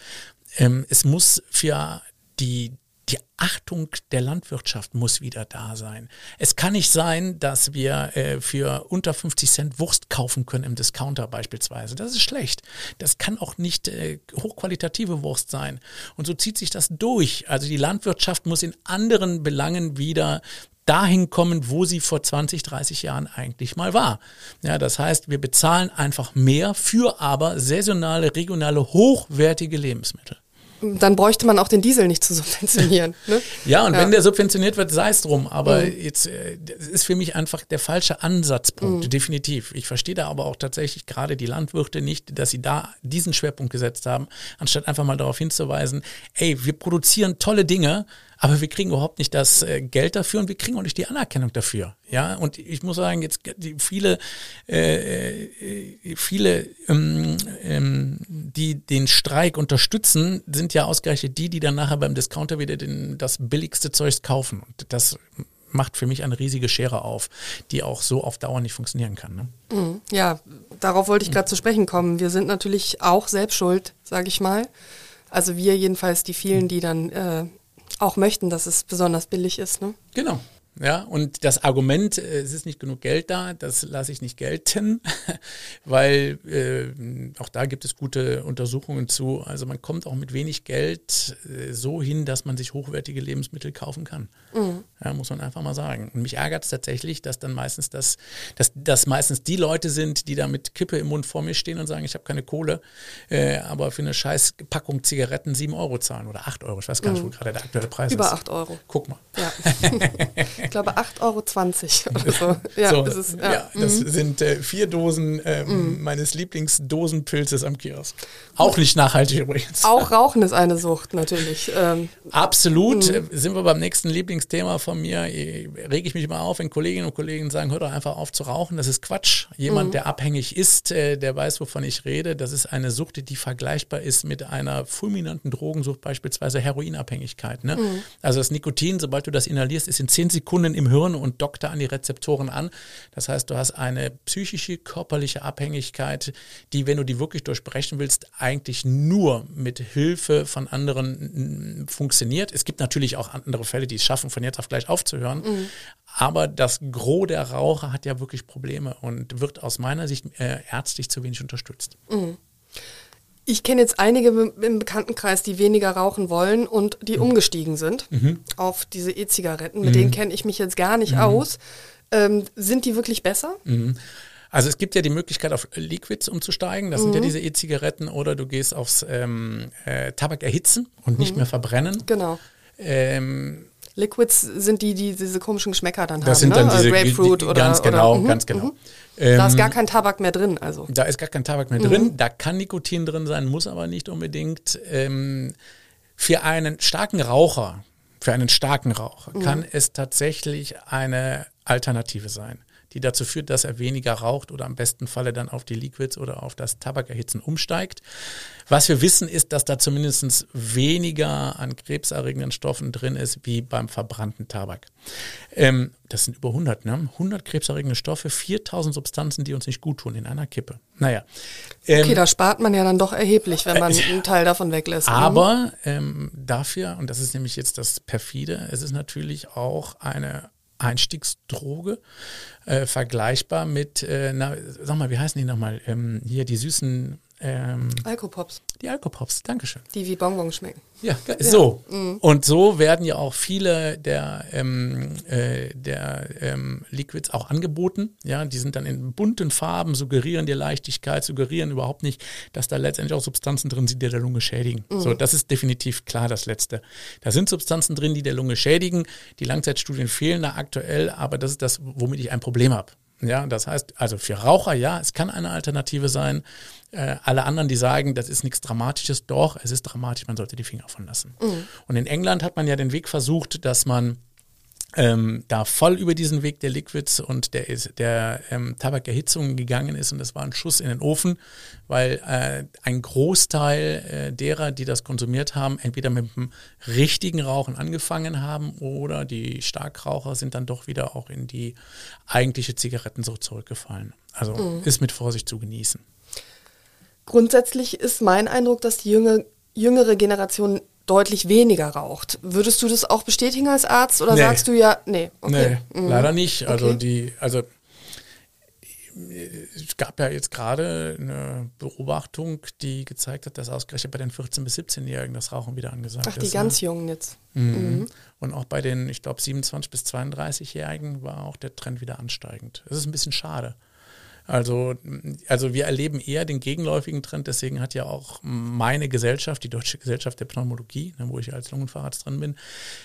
Ähm, es muss für die die Achtung der Landwirtschaft muss wieder da sein. Es kann nicht sein, dass wir äh, für unter 50 Cent Wurst kaufen können im Discounter beispielsweise. Das ist schlecht. Das kann auch nicht äh, hochqualitative Wurst sein. Und so zieht sich das durch. Also die Landwirtschaft muss in anderen Belangen wieder dahin kommen, wo sie vor 20, 30 Jahren eigentlich mal war. Ja, das heißt, wir bezahlen einfach mehr für aber saisonale, regionale, hochwertige Lebensmittel dann bräuchte man auch den Diesel nicht zu subventionieren. Ne? ja, und ja. wenn der subventioniert wird, sei es drum. Aber mhm. jetzt äh, das ist für mich einfach der falsche Ansatzpunkt, mhm. definitiv. Ich verstehe da aber auch tatsächlich gerade die Landwirte nicht, dass sie da diesen Schwerpunkt gesetzt haben, anstatt einfach mal darauf hinzuweisen, ey, wir produzieren tolle Dinge, aber wir kriegen überhaupt nicht das äh, Geld dafür und wir kriegen auch nicht die Anerkennung dafür. Ja, und ich muss sagen, jetzt viele, äh, äh, viele, ähm, ähm, die den Streik unterstützen, sind ja ausgerechnet die, die dann nachher beim Discounter wieder den, das billigste Zeug kaufen. Und das macht für mich eine riesige Schere auf, die auch so auf Dauer nicht funktionieren kann. Ne? Mhm. Ja, darauf wollte ich gerade zu sprechen kommen. Wir sind natürlich auch selbst schuld, sage ich mal. Also wir jedenfalls, die vielen, die dann äh, auch möchten, dass es besonders billig ist. Ne? Genau. Ja, und das Argument, äh, es ist nicht genug Geld da, das lasse ich nicht gelten, weil äh, auch da gibt es gute Untersuchungen zu. Also man kommt auch mit wenig Geld äh, so hin, dass man sich hochwertige Lebensmittel kaufen kann. Mhm. Ja, muss man einfach mal sagen. Und mich ärgert es tatsächlich, dass dann meistens das, dass, dass meistens die Leute sind, die da mit Kippe im Mund vor mir stehen und sagen, ich habe keine Kohle, äh, aber für eine scheiß Packung Zigaretten sieben Euro zahlen oder acht Euro. Ich weiß gar nicht, wo mhm. gerade der aktuelle Preis Über ist. Über acht Euro. Guck mal. Ja. ich glaube 8,20 Euro oder so. Ja, so, das, ist, ja. ja das mhm. sind äh, vier Dosen äh, mhm. meines Lieblingsdosenpilzes am Kiosk. Auch nicht nachhaltig übrigens. Auch Rauchen ist eine Sucht natürlich. Ähm, Absolut. Mhm. Sind wir beim nächsten Lieblingsthema von mir. Rege ich mich immer auf, wenn Kolleginnen und Kollegen sagen, hör doch einfach auf zu rauchen. Das ist Quatsch. Jemand, mhm. der abhängig ist, äh, der weiß, wovon ich rede. Das ist eine Sucht, die vergleichbar ist mit einer fulminanten Drogensucht, beispielsweise Heroinabhängigkeit. Ne? Mhm. Also das Nikotin, sobald du das inhalierst, ist in zehn Sekunden im Hirn und dockt da an die Rezeptoren an. Das heißt, du hast eine psychische, körperliche Abhängigkeit, die, wenn du die wirklich durchbrechen willst, eigentlich nur mit Hilfe von anderen funktioniert. Es gibt natürlich auch andere Fälle, die es schaffen, von jetzt auf gleich aufzuhören. Mhm. Aber das Gros der Raucher hat ja wirklich Probleme und wird aus meiner Sicht äh, ärztlich zu wenig unterstützt. Mhm. Ich kenne jetzt einige im Bekanntenkreis, die weniger rauchen wollen und die mhm. umgestiegen sind mhm. auf diese E-Zigaretten. Mit mhm. denen kenne ich mich jetzt gar nicht mhm. aus. Ähm, sind die wirklich besser? Mhm. Also es gibt ja die Möglichkeit, auf Liquids umzusteigen. Das sind ja mhm. diese E-Zigaretten. Oder du gehst aufs ähm, äh, Tabak erhitzen und nicht mehr verbrennen. Genau. Ähm, Liquids sind die, die diese komischen Geschmäcker dann das haben. Das sind dann ne? diese Grapefruit die, oder ganz genau, oder, ganz genau. Ähm, da ist gar kein Tabak mehr drin, also. Da ist gar kein Tabak mehr mhm. drin. Da kann Nikotin drin sein, muss aber nicht unbedingt. Ähm, für einen starken Raucher, für einen starken Raucher mhm. kann es tatsächlich eine Alternative sein die dazu führt, dass er weniger raucht oder am besten Falle dann auf die Liquids oder auf das Tabakerhitzen umsteigt. Was wir wissen, ist, dass da zumindest weniger an krebserregenden Stoffen drin ist wie beim verbrannten Tabak. Ähm, das sind über 100, ne? 100 krebserregende Stoffe, 4000 Substanzen, die uns nicht gut tun in einer Kippe. Naja. Ähm, okay, da spart man ja dann doch erheblich, wenn man äh, einen Teil davon weglässt. Ne? Aber ähm, dafür, und das ist nämlich jetzt das perfide, es ist natürlich auch eine Einstiegsdroge, äh, vergleichbar mit, äh, na, sag mal, wie heißen die nochmal? Ähm, hier die süßen ähm, Alkopops. Die Alkopops, Dankeschön. Die wie Bonbons schmecken. Ja, so. Mhm. Und so werden ja auch viele der, ähm, äh, der ähm, Liquids auch angeboten. Ja, die sind dann in bunten Farben, suggerieren dir Leichtigkeit, suggerieren überhaupt nicht, dass da letztendlich auch Substanzen drin sind, die der Lunge schädigen. Mhm. So, das ist definitiv klar das Letzte. Da sind Substanzen drin, die der Lunge schädigen. Die Langzeitstudien fehlen da aktuell, aber das ist das, womit ich ein Problem habe. Ja, das heißt, also für Raucher ja, es kann eine Alternative sein. Äh, alle anderen, die sagen, das ist nichts Dramatisches, doch, es ist dramatisch, man sollte die Finger davon lassen. Mhm. Und in England hat man ja den Weg versucht, dass man ähm, da voll über diesen Weg der Liquids und der, der ähm, Tabakerhitzung gegangen ist und das war ein Schuss in den Ofen, weil äh, ein Großteil äh, derer, die das konsumiert haben, entweder mit dem richtigen Rauchen angefangen haben oder die Starkraucher sind dann doch wieder auch in die eigentliche Zigarettensucht zurückgefallen. Also mhm. ist mit Vorsicht zu genießen. Grundsätzlich ist mein Eindruck, dass die jüngere, jüngere Generation deutlich weniger raucht. Würdest du das auch bestätigen als Arzt oder nee. sagst du ja, nee, okay. Nee, mhm. leider nicht. Also okay. die, also es gab ja jetzt gerade eine Beobachtung, die gezeigt hat, dass ausgerechnet bei den 14- bis 17-Jährigen das Rauchen wieder angesagt ist. Ach, die ist, ganz ne? Jungen jetzt. Mhm. Mhm. Und auch bei den, ich glaube, 27- bis 32-Jährigen war auch der Trend wieder ansteigend. Das ist ein bisschen schade. Also, also wir erleben eher den gegenläufigen Trend. Deswegen hat ja auch meine Gesellschaft, die Deutsche Gesellschaft der Pneumologie, ne, wo ich als Lungenfacharzt drin bin,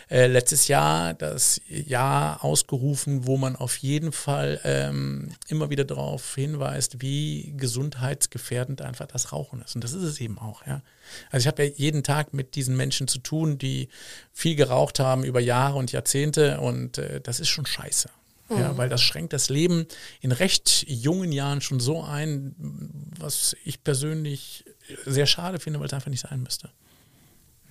äh, letztes Jahr das Jahr ausgerufen, wo man auf jeden Fall ähm, immer wieder darauf hinweist, wie gesundheitsgefährdend einfach das Rauchen ist. Und das ist es eben auch. Ja. Also ich habe ja jeden Tag mit diesen Menschen zu tun, die viel geraucht haben über Jahre und Jahrzehnte und äh, das ist schon scheiße. Mhm. Ja, weil das schränkt das Leben in recht jungen Jahren schon so ein, was ich persönlich sehr schade finde, weil es einfach nicht sein müsste.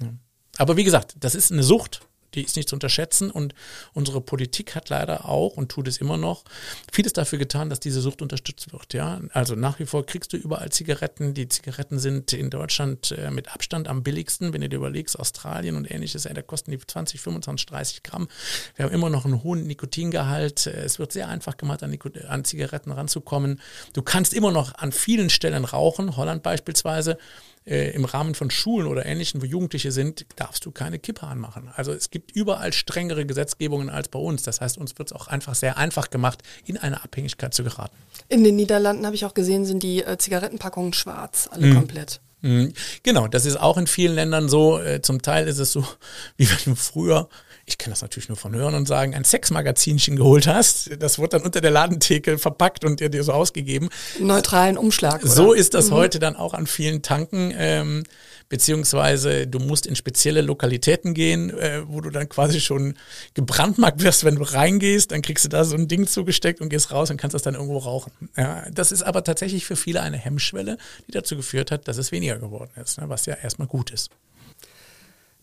Ja. Aber wie gesagt, das ist eine Sucht die ist nicht zu unterschätzen und unsere Politik hat leider auch und tut es immer noch vieles dafür getan, dass diese Sucht unterstützt wird. Ja, also nach wie vor kriegst du überall Zigaretten. Die Zigaretten sind in Deutschland äh, mit Abstand am billigsten, wenn du dir überlegst, Australien und ähnliches, äh, da kosten die 20, 25, 30 Gramm. Wir haben immer noch einen hohen Nikotingehalt. Äh, es wird sehr einfach gemacht, an, an Zigaretten ranzukommen. Du kannst immer noch an vielen Stellen rauchen, Holland beispielsweise äh, im Rahmen von Schulen oder Ähnlichem, wo Jugendliche sind, darfst du keine Kippe anmachen. Also es gibt überall strengere Gesetzgebungen als bei uns. Das heißt, uns wird es auch einfach sehr einfach gemacht, in eine Abhängigkeit zu geraten. In den Niederlanden habe ich auch gesehen, sind die äh, Zigarettenpackungen schwarz, alle mhm. komplett. Mhm. Genau, das ist auch in vielen Ländern so. Äh, zum Teil ist es so, wie wenn du früher ich kann das natürlich nur von hören und sagen, ein Sexmagazinchen geholt hast. Das wurde dann unter der Ladentheke verpackt und dir, dir so ausgegeben. Neutralen Umschlag. Oder? So ist das mhm. heute dann auch an vielen Tanken. Ähm, beziehungsweise du musst in spezielle Lokalitäten gehen, äh, wo du dann quasi schon gebrandmarkt wirst, wenn du reingehst, dann kriegst du da so ein Ding zugesteckt und gehst raus und kannst das dann irgendwo rauchen. Ja, das ist aber tatsächlich für viele eine Hemmschwelle, die dazu geführt hat, dass es weniger geworden ist, ne, was ja erstmal gut ist.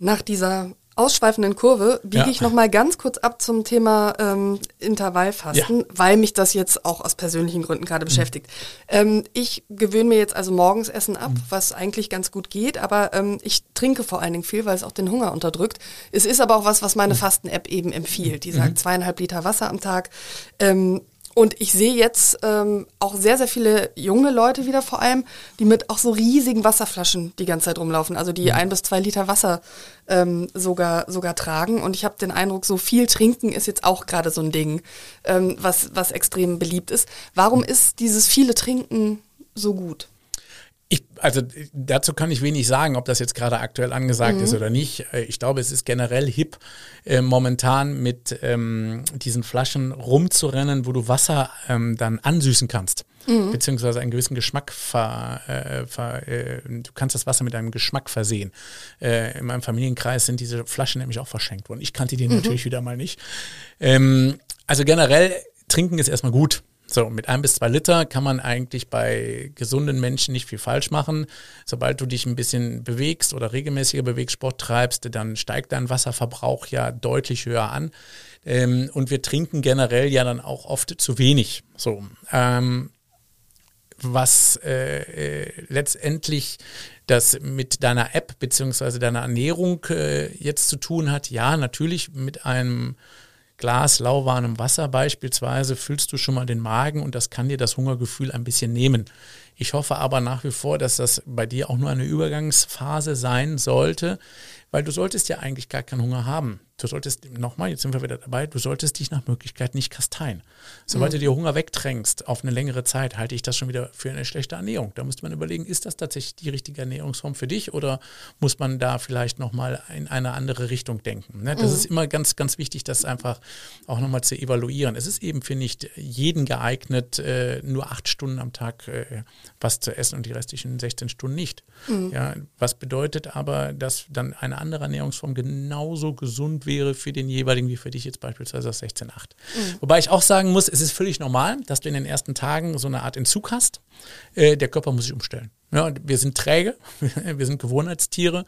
Nach dieser ausschweifenden Kurve biege ja. ich noch mal ganz kurz ab zum Thema ähm, Intervallfasten, ja. weil mich das jetzt auch aus persönlichen Gründen gerade mhm. beschäftigt. Ähm, ich gewöhne mir jetzt also morgens Essen ab, mhm. was eigentlich ganz gut geht, aber ähm, ich trinke vor allen Dingen viel, weil es auch den Hunger unterdrückt. Es ist aber auch was, was meine mhm. Fasten-App eben empfiehlt. Die sagt mhm. zweieinhalb Liter Wasser am Tag. Ähm, und ich sehe jetzt ähm, auch sehr, sehr viele junge Leute wieder vor allem, die mit auch so riesigen Wasserflaschen die ganze Zeit rumlaufen, also die mhm. ein bis zwei Liter Wasser ähm, sogar, sogar tragen. Und ich habe den Eindruck, so viel trinken ist jetzt auch gerade so ein Ding, ähm, was, was extrem beliebt ist. Warum ist dieses viele Trinken so gut? Ich, also dazu kann ich wenig sagen, ob das jetzt gerade aktuell angesagt mhm. ist oder nicht. Äh, ich glaube, es ist generell hip, äh, momentan mit ähm, diesen Flaschen rumzurennen, wo du Wasser ähm, dann ansüßen kannst. Mhm. Beziehungsweise einen gewissen Geschmack ver, äh, ver äh, du kannst das Wasser mit einem Geschmack versehen. Äh, in meinem Familienkreis sind diese Flaschen nämlich auch verschenkt worden. Ich kannte die mhm. natürlich wieder mal nicht. Ähm, also generell, trinken ist erstmal gut. So, mit ein bis zwei Liter kann man eigentlich bei gesunden Menschen nicht viel falsch machen. Sobald du dich ein bisschen bewegst oder regelmäßiger bewegst, Sport treibst, dann steigt dein Wasserverbrauch ja deutlich höher an. Ähm, und wir trinken generell ja dann auch oft zu wenig. So, ähm, was äh, äh, letztendlich das mit deiner App beziehungsweise deiner Ernährung äh, jetzt zu tun hat, ja, natürlich mit einem Glas lauwarmem Wasser beispielsweise füllst du schon mal den Magen und das kann dir das Hungergefühl ein bisschen nehmen. Ich hoffe aber nach wie vor, dass das bei dir auch nur eine Übergangsphase sein sollte, weil du solltest ja eigentlich gar keinen Hunger haben. Du solltest, nochmal, jetzt sind wir wieder dabei, du solltest dich nach Möglichkeit nicht kasteien. Sobald mhm. du dir Hunger wegdrängst auf eine längere Zeit, halte ich das schon wieder für eine schlechte Ernährung. Da müsste man überlegen, ist das tatsächlich die richtige Ernährungsform für dich oder muss man da vielleicht nochmal in eine andere Richtung denken? Ne? Das mhm. ist immer ganz, ganz wichtig, das einfach auch nochmal zu evaluieren. Es ist eben für nicht jeden geeignet, äh, nur acht Stunden am Tag äh, was zu essen und die restlichen 16 Stunden nicht. Mhm. Ja, was bedeutet aber, dass dann eine andere Ernährungsform genauso gesund wäre für den jeweiligen wie für dich jetzt beispielsweise das 16,8. Mhm. Wobei ich auch sagen muss, es ist völlig normal, dass du in den ersten Tagen so eine Art Entzug hast. Äh, der Körper muss sich umstellen. Ja, wir sind träge, wir sind Gewohnheitstiere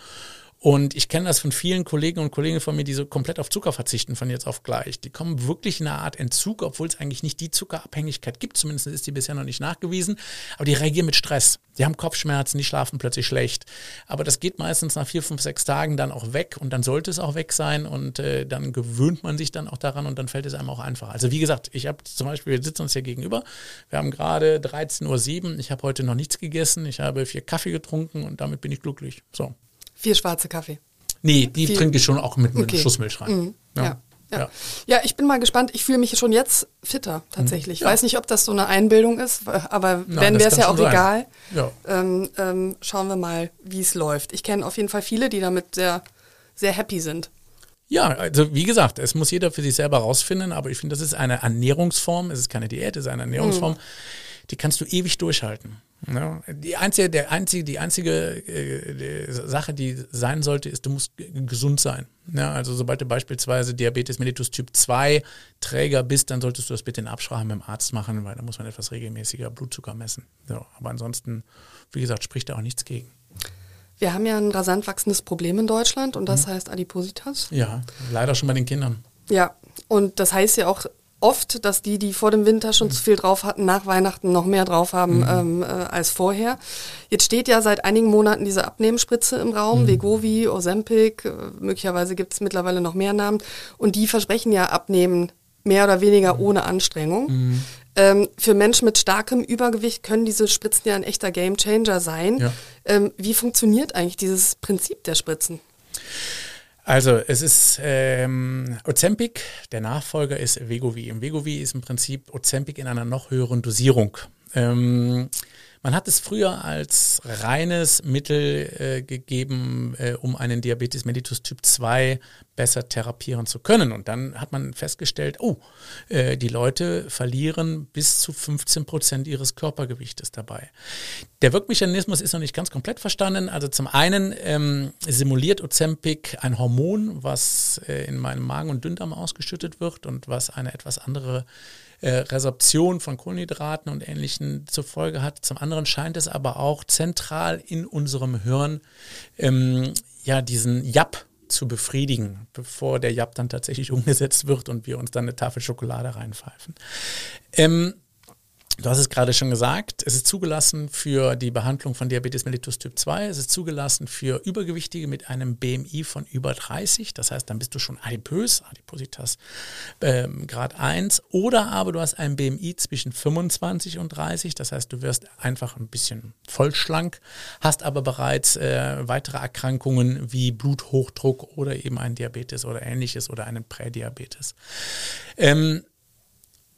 Und ich kenne das von vielen Kollegen und Kolleginnen von mir, die so komplett auf Zucker verzichten von jetzt auf gleich. Die kommen wirklich in eine Art Entzug, obwohl es eigentlich nicht die Zuckerabhängigkeit gibt. Zumindest ist die bisher noch nicht nachgewiesen. Aber die reagieren mit Stress. Die haben Kopfschmerzen, die schlafen plötzlich schlecht. Aber das geht meistens nach vier, fünf, sechs Tagen dann auch weg und dann sollte es auch weg sein und äh, dann gewöhnt man sich dann auch daran und dann fällt es einem auch einfach. Also wie gesagt, ich habe zum Beispiel, wir sitzen uns hier gegenüber. Wir haben gerade 13.07 Uhr. Ich habe heute noch nichts gegessen. Ich habe vier Kaffee getrunken und damit bin ich glücklich. So. Vier schwarze Kaffee. Nee, die Viel. trinke ich schon auch mit, mit okay. Schuss Milch rein. Mhm. Ja. Ja. Ja. ja. ich bin mal gespannt. Ich fühle mich schon jetzt fitter tatsächlich. Ich ja. weiß nicht, ob das so eine Einbildung ist, aber Nein, wenn wäre es ja auch egal. Ja. Ähm, ähm, schauen wir mal, wie es läuft. Ich kenne auf jeden Fall viele, die damit sehr, sehr happy sind. Ja, also wie gesagt, es muss jeder für sich selber rausfinden, aber ich finde, das ist eine Ernährungsform, es ist keine Diät, es ist eine Ernährungsform, mhm. die kannst du ewig durchhalten. Ja, die einzige, der einzige, die einzige äh, Sache, die sein sollte, ist, du musst gesund sein. Ja, also sobald du beispielsweise Diabetes mellitus Typ 2 Träger bist, dann solltest du das bitte in Absprache mit dem Arzt machen, weil da muss man etwas regelmäßiger Blutzucker messen. So, aber ansonsten, wie gesagt, spricht da auch nichts gegen. Wir haben ja ein rasant wachsendes Problem in Deutschland und das mhm. heißt Adipositas. Ja, leider schon bei den Kindern. Ja, und das heißt ja auch oft, dass die, die vor dem Winter schon mhm. zu viel drauf hatten, nach Weihnachten noch mehr drauf haben mhm. ähm, äh, als vorher. Jetzt steht ja seit einigen Monaten diese Abnehmspritze im Raum, mhm. Vegovi, Ozempic, äh, möglicherweise gibt es mittlerweile noch mehr Namen. Und die versprechen ja Abnehmen mehr oder weniger mhm. ohne Anstrengung. Mhm. Ähm, für Menschen mit starkem Übergewicht können diese Spritzen ja ein echter Gamechanger sein. Ja. Ähm, wie funktioniert eigentlich dieses Prinzip der Spritzen? Also es ist ähm, Ozempic, der Nachfolger ist Vegovi. Vegovi ist im Prinzip Ozempic in einer noch höheren Dosierung. Ähm, man hat es früher als reines Mittel äh, gegeben, äh, um einen Diabetes mellitus Typ 2 besser therapieren zu können. Und dann hat man festgestellt, oh, äh, die Leute verlieren bis zu 15 Prozent ihres Körpergewichtes dabei. Der Wirkmechanismus ist noch nicht ganz komplett verstanden. Also zum einen ähm, simuliert Ozempic ein Hormon, was äh, in meinem Magen und Dünndarm ausgeschüttet wird und was eine etwas andere äh, Resorption von Kohlenhydraten und Ähnlichen zur Folge hat. Zum anderen scheint es aber auch zentral in unserem Hirn ähm, ja diesen JAP zu befriedigen, bevor der JAP dann tatsächlich umgesetzt wird und wir uns dann eine Tafel Schokolade reinpfeifen. Ähm, Du hast es gerade schon gesagt, es ist zugelassen für die Behandlung von Diabetes mellitus Typ 2, es ist zugelassen für Übergewichtige mit einem BMI von über 30, das heißt, dann bist du schon adipös, Adipositas ähm, Grad 1, oder aber du hast ein BMI zwischen 25 und 30, das heißt, du wirst einfach ein bisschen vollschlank, hast aber bereits äh, weitere Erkrankungen wie Bluthochdruck oder eben ein Diabetes oder ähnliches oder einen Prädiabetes. Ähm,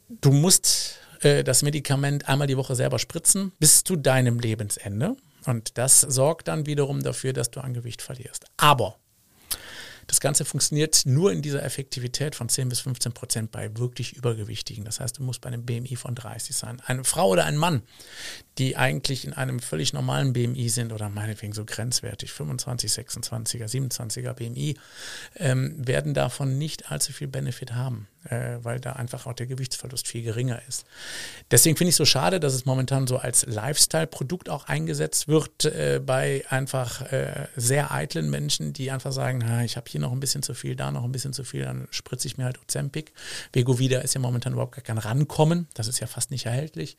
du musst äh, das Medikament einmal die Woche selber spritzen bis zu deinem Lebensende. Und das sorgt dann wiederum dafür, dass du an Gewicht verlierst. Aber das Ganze funktioniert nur in dieser Effektivität von 10 bis 15 Prozent bei wirklich Übergewichtigen. Das heißt, du musst bei einem BMI von 30 sein. Eine Frau oder ein Mann, die eigentlich in einem völlig normalen BMI sind oder meinetwegen so grenzwertig, 25, 26er, 27er BMI, ähm, werden davon nicht allzu viel Benefit haben äh, weil da einfach auch der Gewichtsverlust viel geringer ist. Deswegen finde ich es so schade, dass es momentan so als Lifestyle-Produkt auch eingesetzt wird äh, bei einfach äh, sehr eitlen Menschen, die einfach sagen, ich habe hier noch ein bisschen zu viel, da noch ein bisschen zu viel, dann spritze ich mir halt Ozempic. Vegovida ist ja momentan überhaupt gar kein Rankommen, das ist ja fast nicht erhältlich.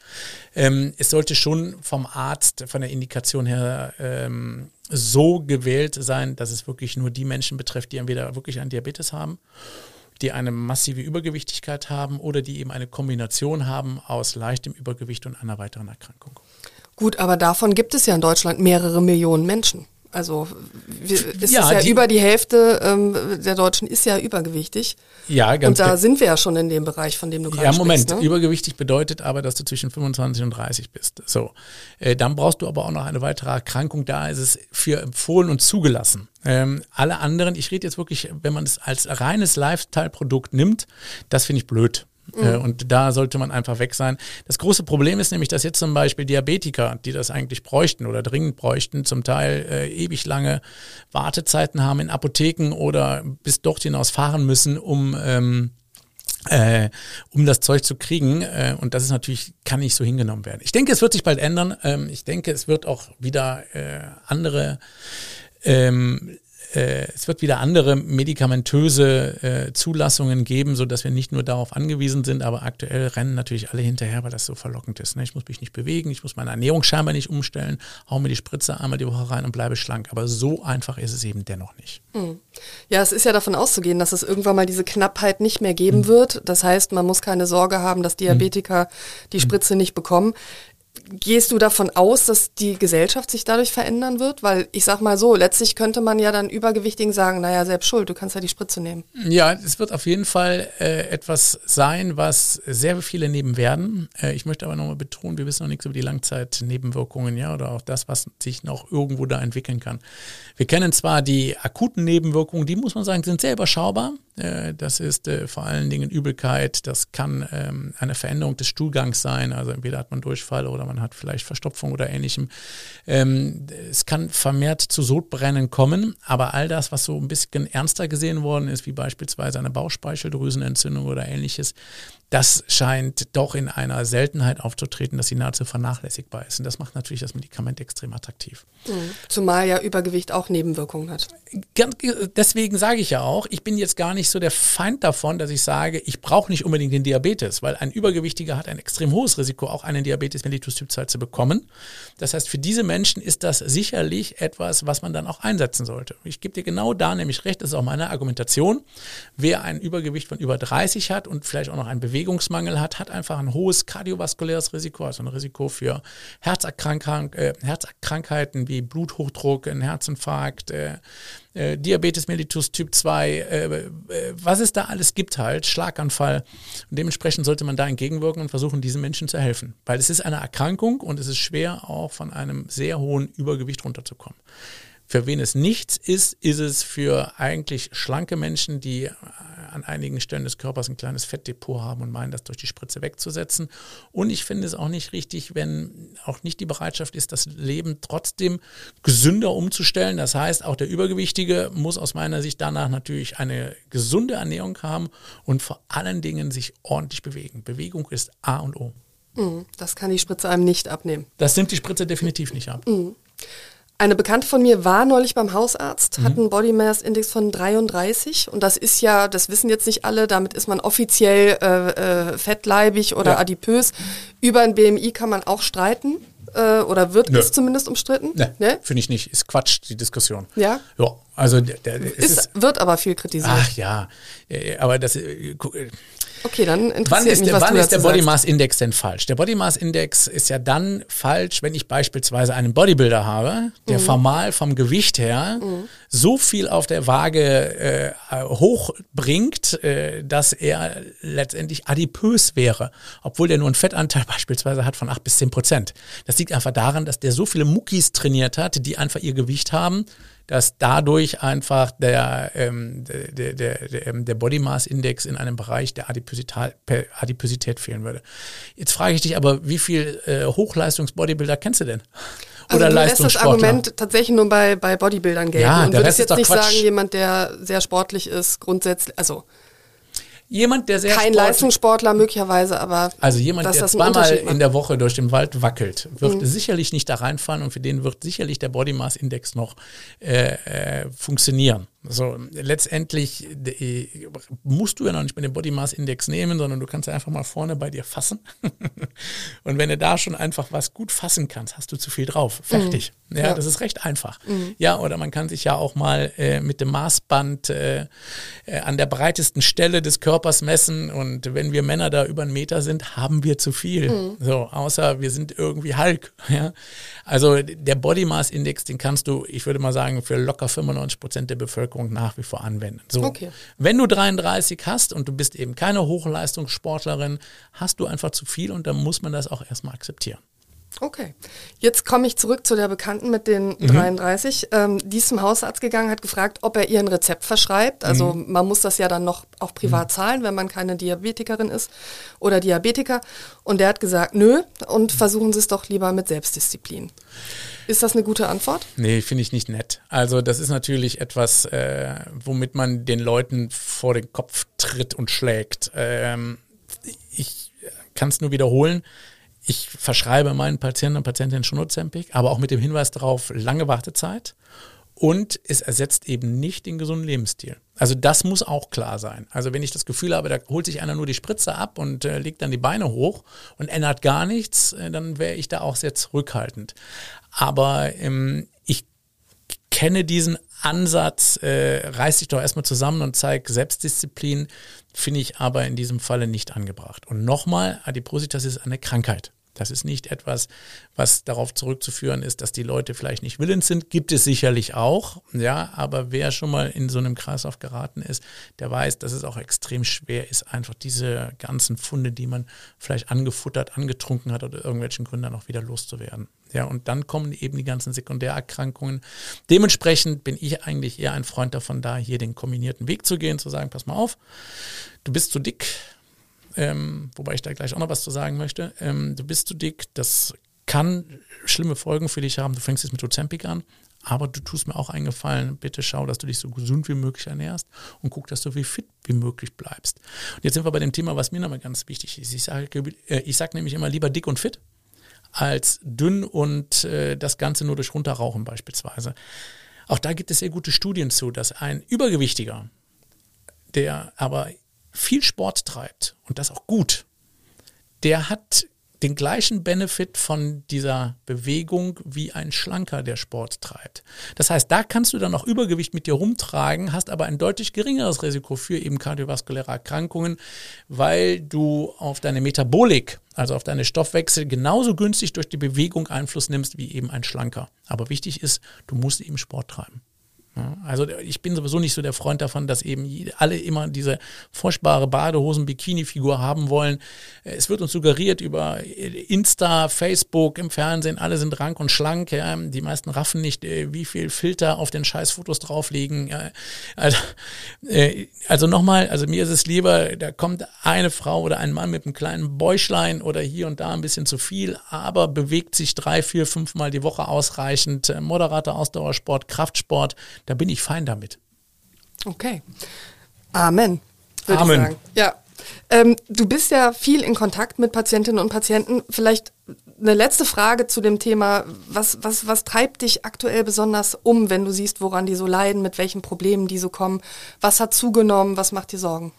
Ähm, es sollte schon vom Arzt, von der Indikation her ähm, so gewählt sein, dass es wirklich nur die Menschen betrifft, die entweder wirklich einen Diabetes haben die eine massive Übergewichtigkeit haben oder die eben eine Kombination haben aus leichtem Übergewicht und einer weiteren Erkrankung. Gut, aber davon gibt es ja in Deutschland mehrere Millionen Menschen. Also es ja, ist ja die, über die Hälfte ähm, der Deutschen ist ja übergewichtig. Ja, ganz Und da sind wir ja schon in dem Bereich, von dem du gerade Ja, Moment. Sprichst, ne? Übergewichtig bedeutet aber, dass du zwischen 25 und 30 bist. So, äh, dann brauchst du aber auch noch eine weitere Erkrankung. Da ist es für empfohlen und zugelassen. Ähm, alle anderen, ich rede jetzt wirklich, wenn man es als reines Lifestyle-Produkt nimmt, das finde ich blöd. Mhm. Und da sollte man einfach weg sein. Das große Problem ist nämlich, dass jetzt zum Beispiel Diabetiker, die das eigentlich bräuchten oder dringend bräuchten, zum Teil äh, ewig lange Wartezeiten haben in Apotheken oder bis dort hinaus fahren müssen, um ähm, äh, um das Zeug zu kriegen. Äh, und das ist natürlich, kann nicht so hingenommen werden. Ich denke, es wird sich bald ändern. Ähm, ich denke, es wird auch wieder äh, andere ähm, äh, es wird wieder andere medikamentöse äh, Zulassungen geben, sodass wir nicht nur darauf angewiesen sind, aber aktuell rennen natürlich alle hinterher, weil das so verlockend ist. Ne? Ich muss mich nicht bewegen, ich muss meine Ernährung scheinbar nicht umstellen, hau mir die Spritze einmal die Woche rein und bleibe schlank. Aber so einfach ist es eben dennoch nicht. Mhm. Ja, es ist ja davon auszugehen, dass es irgendwann mal diese Knappheit nicht mehr geben mhm. wird. Das heißt, man muss keine Sorge haben, dass Diabetiker die Spritze nicht bekommen. Gehst du davon aus, dass die Gesellschaft sich dadurch verändern wird? Weil ich sag mal so, letztlich könnte man ja dann Übergewichtigen sagen, naja, selbst schuld, du kannst ja die Spritze nehmen. Ja, es wird auf jeden Fall äh, etwas sein, was sehr viele nehmen werden. Äh, ich möchte aber nochmal betonen, wir wissen noch nichts über die Langzeitnebenwirkungen, ja, oder auch das, was sich noch irgendwo da entwickeln kann. Wir kennen zwar die akuten Nebenwirkungen, die muss man sagen, sind sehr überschaubar. Äh, das ist äh, vor allen Dingen Übelkeit, das kann ähm, eine Veränderung des Stuhlgangs sein, also entweder hat man Durchfall oder man hat vielleicht Verstopfung oder ähnlichem. Ähm, es kann vermehrt zu Sodbrennen kommen, aber all das, was so ein bisschen ernster gesehen worden ist, wie beispielsweise eine Bauchspeicheldrüsenentzündung oder ähnliches, das scheint doch in einer Seltenheit aufzutreten, dass sie nahezu vernachlässigbar ist. Und das macht natürlich das Medikament extrem attraktiv. Mhm. Zumal ja Übergewicht auch Nebenwirkungen hat. Deswegen sage ich ja auch, ich bin jetzt gar nicht so der Feind davon, dass ich sage, ich brauche nicht unbedingt den Diabetes, weil ein Übergewichtiger hat ein extrem hohes Risiko, auch einen Diabetes mellitus Typ 2 zu bekommen. Das heißt, für diese Menschen ist das sicherlich etwas, was man dann auch einsetzen sollte. Ich gebe dir genau da nämlich recht, das ist auch meine Argumentation. Wer ein Übergewicht von über 30 hat und vielleicht auch noch ein Bewegung Bewegungsmangel hat, hat einfach ein hohes kardiovaskuläres Risiko, also ein Risiko für Herzerkrank äh, Herzkrankheiten wie Bluthochdruck, ein Herzinfarkt, äh, äh, Diabetes mellitus Typ 2, äh, äh, was es da alles gibt halt, Schlaganfall. Und dementsprechend sollte man da entgegenwirken und versuchen, diesen Menschen zu helfen. Weil es ist eine Erkrankung und es ist schwer, auch von einem sehr hohen Übergewicht runterzukommen. Für wen es nichts ist, ist es für eigentlich schlanke Menschen, die an einigen Stellen des Körpers ein kleines Fettdepot haben und meinen, das durch die Spritze wegzusetzen. Und ich finde es auch nicht richtig, wenn auch nicht die Bereitschaft ist, das Leben trotzdem gesünder umzustellen. Das heißt, auch der Übergewichtige muss aus meiner Sicht danach natürlich eine gesunde Ernährung haben und vor allen Dingen sich ordentlich bewegen. Bewegung ist A und O. Mhm, das kann die Spritze einem nicht abnehmen. Das nimmt die Spritze definitiv nicht ab. Mhm. Eine Bekannte von mir war neulich beim Hausarzt, mhm. hat einen Body Mass Index von 33 und das ist ja, das wissen jetzt nicht alle, damit ist man offiziell äh, äh, fettleibig oder ja. adipös. Über ein BMI kann man auch streiten äh, oder wird Nö. es zumindest umstritten? Nee, ne? finde ich nicht. Ist Quatsch, die Diskussion. Ja? Ja, also der, der, ist, ist, wird aber viel kritisiert. Ach ja, äh, aber das äh, Okay, dann interessiert wann ist, mich, was Wann ist der Body Mass Index denn falsch? Der Body Mass Index ist ja dann falsch, wenn ich beispielsweise einen Bodybuilder habe, der mhm. formal vom Gewicht her mhm. so viel auf der Waage äh, hochbringt, äh, dass er letztendlich adipös wäre, obwohl der nur einen Fettanteil beispielsweise hat von 8 bis 10 Prozent. Das liegt einfach daran, dass der so viele Muckis trainiert hat, die einfach ihr Gewicht haben, dass dadurch einfach der, ähm, der, der, der, ähm, der Body Mass Index in einem Bereich der Adiposität, Adiposität fehlen würde. Jetzt frage ich dich aber, wie viel äh, Hochleistungs-Bodybuilder kennst du denn? Also Oder du lässt das Argument tatsächlich nur bei, bei Bodybuildern gelten ja, und würdest jetzt nicht Quatsch. sagen, jemand, der sehr sportlich ist, grundsätzlich, also Jemand, der sehr Kein Leistungssportler möglicherweise, aber. Also jemand, der zweimal in der Woche durch den Wald wackelt, wird mhm. sicherlich nicht da reinfallen und für den wird sicherlich der Body Mass Index noch äh, äh, funktionieren. So, letztendlich äh, musst du ja noch nicht mal den Body Mass Index nehmen, sondern du kannst ja einfach mal vorne bei dir fassen. und wenn du da schon einfach was gut fassen kannst, hast du zu viel drauf. Fertig. Mhm. Ja, ja, das ist recht einfach. Mhm. Ja, oder man kann sich ja auch mal äh, mit dem Maßband äh, äh, an der breitesten Stelle des Körpers messen. Und wenn wir Männer da über einen Meter sind, haben wir zu viel. Mhm. So, außer wir sind irgendwie Hulk. Ja? Also der Body Mass Index, den kannst du, ich würde mal sagen, für locker 95 Prozent der Bevölkerung Bevölkerung nach wie vor anwenden. So, okay. wenn du 33 hast und du bist eben keine Hochleistungssportlerin, hast du einfach zu viel und dann muss man das auch erstmal akzeptieren. Okay, jetzt komme ich zurück zu der Bekannten mit den mhm. 33. Ähm, die ist zum Hausarzt gegangen, hat gefragt, ob er ihr ein Rezept verschreibt. Also mhm. man muss das ja dann noch auch privat mhm. zahlen, wenn man keine Diabetikerin ist oder Diabetiker. Und der hat gesagt, nö, und versuchen Sie es doch lieber mit Selbstdisziplin. Ist das eine gute Antwort? Nee, finde ich nicht nett. Also das ist natürlich etwas, äh, womit man den Leuten vor den Kopf tritt und schlägt. Ähm, ich kann es nur wiederholen. Ich verschreibe meinen Patienten und Patientinnen schon Ozempic, aber auch mit dem Hinweis darauf, lange Wartezeit und es ersetzt eben nicht den gesunden Lebensstil. Also das muss auch klar sein. Also wenn ich das Gefühl habe, da holt sich einer nur die Spritze ab und äh, legt dann die Beine hoch und ändert gar nichts, äh, dann wäre ich da auch sehr zurückhaltend. Aber ähm, ich kenne diesen Ansatz, äh, reiß dich doch erstmal zusammen und zeig Selbstdisziplin, finde ich aber in diesem Falle nicht angebracht. Und nochmal, Adipositas ist eine Krankheit. Das ist nicht etwas, was darauf zurückzuführen ist, dass die Leute vielleicht nicht willens sind. Gibt es sicherlich auch, ja, aber wer schon mal in so einem Kreislauf geraten ist, der weiß, dass es auch extrem schwer ist, einfach diese ganzen Funde, die man vielleicht angefuttert, angetrunken hat oder irgendwelchen Gründen noch wieder loszuwerden. Ja, und dann kommen eben die ganzen Sekundärerkrankungen. Dementsprechend bin ich eigentlich eher ein Freund davon, da hier den kombinierten Weg zu gehen, zu sagen, pass mal auf, du bist zu dick, ähm, wobei ich da gleich auch noch was zu sagen möchte. Ähm, du bist zu dick, das kann schlimme Folgen für dich haben. Du fängst jetzt mit Ozempic an, aber du tust mir auch einen Gefallen. Bitte schau, dass du dich so gesund wie möglich ernährst und guck, dass du wie fit wie möglich bleibst. Und jetzt sind wir bei dem Thema, was mir nochmal ganz wichtig ist. Ich sage äh, ich sag nämlich immer lieber dick und fit als dünn und äh, das Ganze nur durch Runterrauchen beispielsweise. Auch da gibt es sehr gute Studien zu, dass ein Übergewichtiger, der aber viel Sport treibt und das auch gut, der hat den gleichen Benefit von dieser Bewegung wie ein Schlanker, der Sport treibt. Das heißt, da kannst du dann auch Übergewicht mit dir rumtragen, hast aber ein deutlich geringeres Risiko für eben kardiovaskuläre Erkrankungen, weil du auf deine Metabolik, also auf deine Stoffwechsel, genauso günstig durch die Bewegung Einfluss nimmst wie eben ein Schlanker. Aber wichtig ist, du musst eben Sport treiben. Also ich bin sowieso nicht so der Freund davon, dass eben alle immer diese furchtbare Badehosen-Bikini-Figur haben wollen. Es wird uns suggeriert über Insta, Facebook, im Fernsehen, alle sind rank und schlank. Ja. Die meisten raffen nicht, äh, wie viel Filter auf den Scheißfotos drauflegen. Also, äh, also nochmal, also mir ist es lieber, da kommt eine Frau oder ein Mann mit einem kleinen Bäuchlein oder hier und da ein bisschen zu viel, aber bewegt sich drei, vier, fünf Mal die Woche ausreichend. Äh, moderater Ausdauersport, Kraftsport da bin ich fein damit. Okay. Amen. Amen. Ja. Ähm, du bist ja viel in Kontakt mit Patientinnen und Patienten. Vielleicht eine letzte Frage zu dem Thema. Was, was, was treibt dich aktuell besonders um, wenn du siehst, woran die so leiden, mit welchen Problemen die so kommen? Was hat zugenommen? Was macht dir Sorgen?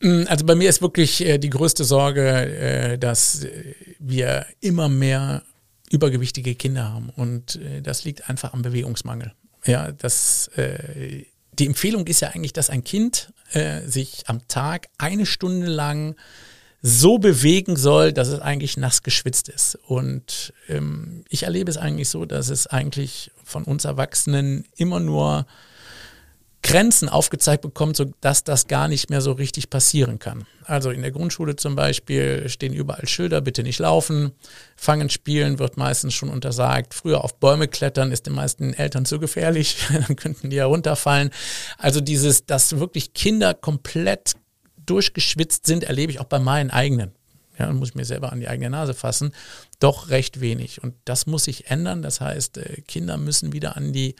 Mm, also bei mir ist wirklich äh, die größte Sorge, äh, dass wir immer mehr übergewichtige Kinder haben. Und äh, das liegt einfach am Bewegungsmangel. Ja, das, äh, die Empfehlung ist ja eigentlich, dass ein Kind äh, sich am Tag eine Stunde lang so bewegen soll, dass es eigentlich nass geschwitzt ist. Und ähm, ich erlebe es eigentlich so, dass es eigentlich von uns Erwachsenen immer nur Grenzen aufgezeigt bekommt, sodass das gar nicht mehr so richtig passieren kann. Also in der Grundschule zum Beispiel stehen überall Schilder, bitte nicht laufen. Fangen, spielen wird meistens schon untersagt. Früher auf Bäume klettern ist den meisten Eltern zu gefährlich, dann könnten die ja runterfallen. Also dieses, dass wirklich Kinder komplett durchgeschwitzt sind, erlebe ich auch bei meinen eigenen. Ja, muss ich mir selber an die eigene Nase fassen doch recht wenig. Und das muss sich ändern. Das heißt, äh, Kinder müssen wieder an die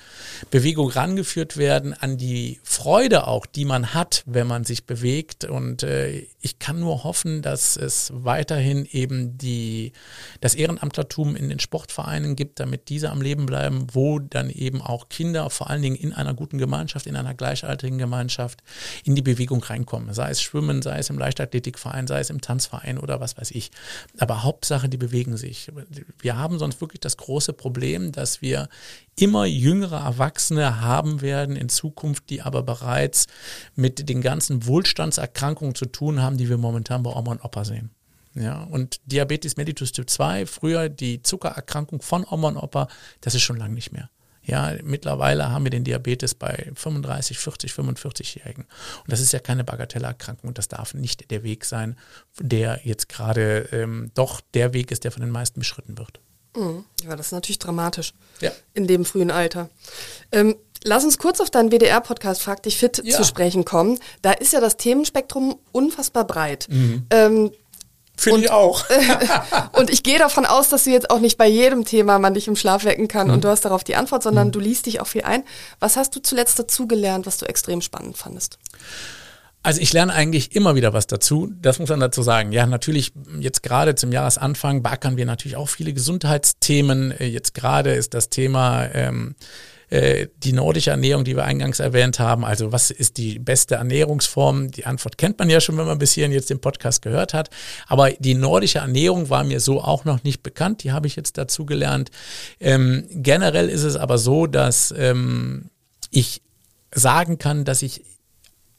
Bewegung rangeführt werden, an die Freude auch, die man hat, wenn man sich bewegt. Und äh, ich kann nur hoffen, dass es weiterhin eben die, das Ehrenamtlertum in den Sportvereinen gibt, damit diese am Leben bleiben, wo dann eben auch Kinder, vor allen Dingen in einer guten Gemeinschaft, in einer gleichaltrigen Gemeinschaft, in die Bewegung reinkommen. Sei es Schwimmen, sei es im Leichtathletikverein, sei es im Tanzverein oder was weiß ich. Aber Hauptsache, die bewegen sich sich. Wir haben sonst wirklich das große Problem, dass wir immer jüngere Erwachsene haben werden in Zukunft, die aber bereits mit den ganzen Wohlstandserkrankungen zu tun haben, die wir momentan bei Oma und Opa sehen. Ja, und Diabetes mellitus Typ 2, früher die Zuckererkrankung von Oma und Opa, das ist schon lange nicht mehr. Ja, mittlerweile haben wir den Diabetes bei 35, 40, 45-Jährigen. Und das ist ja keine Bagatellerkrankung. Und das darf nicht der Weg sein, der jetzt gerade ähm, doch der Weg ist, der von den meisten beschritten wird. Mhm. Ja, das ist natürlich dramatisch ja. in dem frühen Alter. Ähm, lass uns kurz auf deinen WDR-Podcast Frag dich fit ja. zu sprechen kommen. Da ist ja das Themenspektrum unfassbar breit. Mhm. Ähm, Finde ich auch. und ich gehe davon aus, dass du jetzt auch nicht bei jedem Thema man dich im Schlaf wecken kann mhm. und du hast darauf die Antwort, sondern mhm. du liest dich auch viel ein. Was hast du zuletzt dazu gelernt, was du extrem spannend fandest? Also ich lerne eigentlich immer wieder was dazu. Das muss man dazu sagen. Ja, natürlich jetzt gerade zum Jahresanfang backern wir natürlich auch viele Gesundheitsthemen. Jetzt gerade ist das Thema ähm, äh, die nordische Ernährung, die wir eingangs erwähnt haben. Also was ist die beste Ernährungsform? Die Antwort kennt man ja schon, wenn man bis hierhin jetzt den Podcast gehört hat. Aber die nordische Ernährung war mir so auch noch nicht bekannt. Die habe ich jetzt dazu gelernt. Ähm, generell ist es aber so, dass ähm, ich sagen kann, dass ich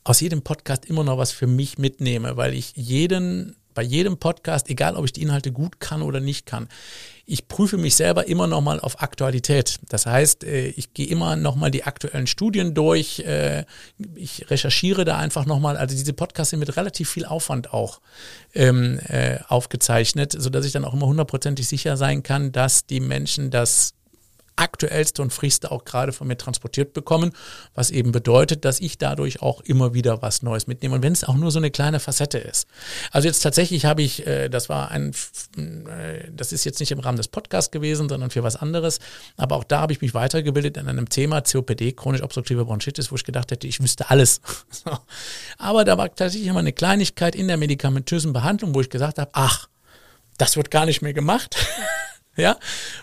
aus jedem Podcast immer noch was für mich mitnehme, weil ich jeden bei jedem Podcast, egal ob ich die Inhalte gut kann oder nicht kann, ich prüfe mich selber immer noch mal auf Aktualität. Das heißt, äh, ich gehe immer noch mal die aktuellen Studien durch. Äh, ich recherchiere da einfach noch mal. Also diese Podcasts sind mit relativ viel Aufwand auch ähm, äh, aufgezeichnet, so dass ich dann auch immer hundertprozentig sicher sein kann, dass die Menschen das aktuellste und frischste auch gerade von mir transportiert bekommen, was eben bedeutet, dass ich dadurch auch immer wieder was Neues mitnehme. Und wenn es auch nur so eine kleine Facette ist. Also jetzt tatsächlich habe ich, äh, das war ein, äh, das ist jetzt nicht im Rahmen des Podcasts gewesen, sondern für was anderes. Aber auch da habe ich mich weitergebildet in einem Thema COPD, chronisch obstruktive Bronchitis, wo ich gedacht hätte, ich wüsste alles. Aber da war tatsächlich immer eine Kleinigkeit in der medikamentösen Behandlung, wo ich gesagt habe, ach, das wird gar nicht mehr gemacht. Ja,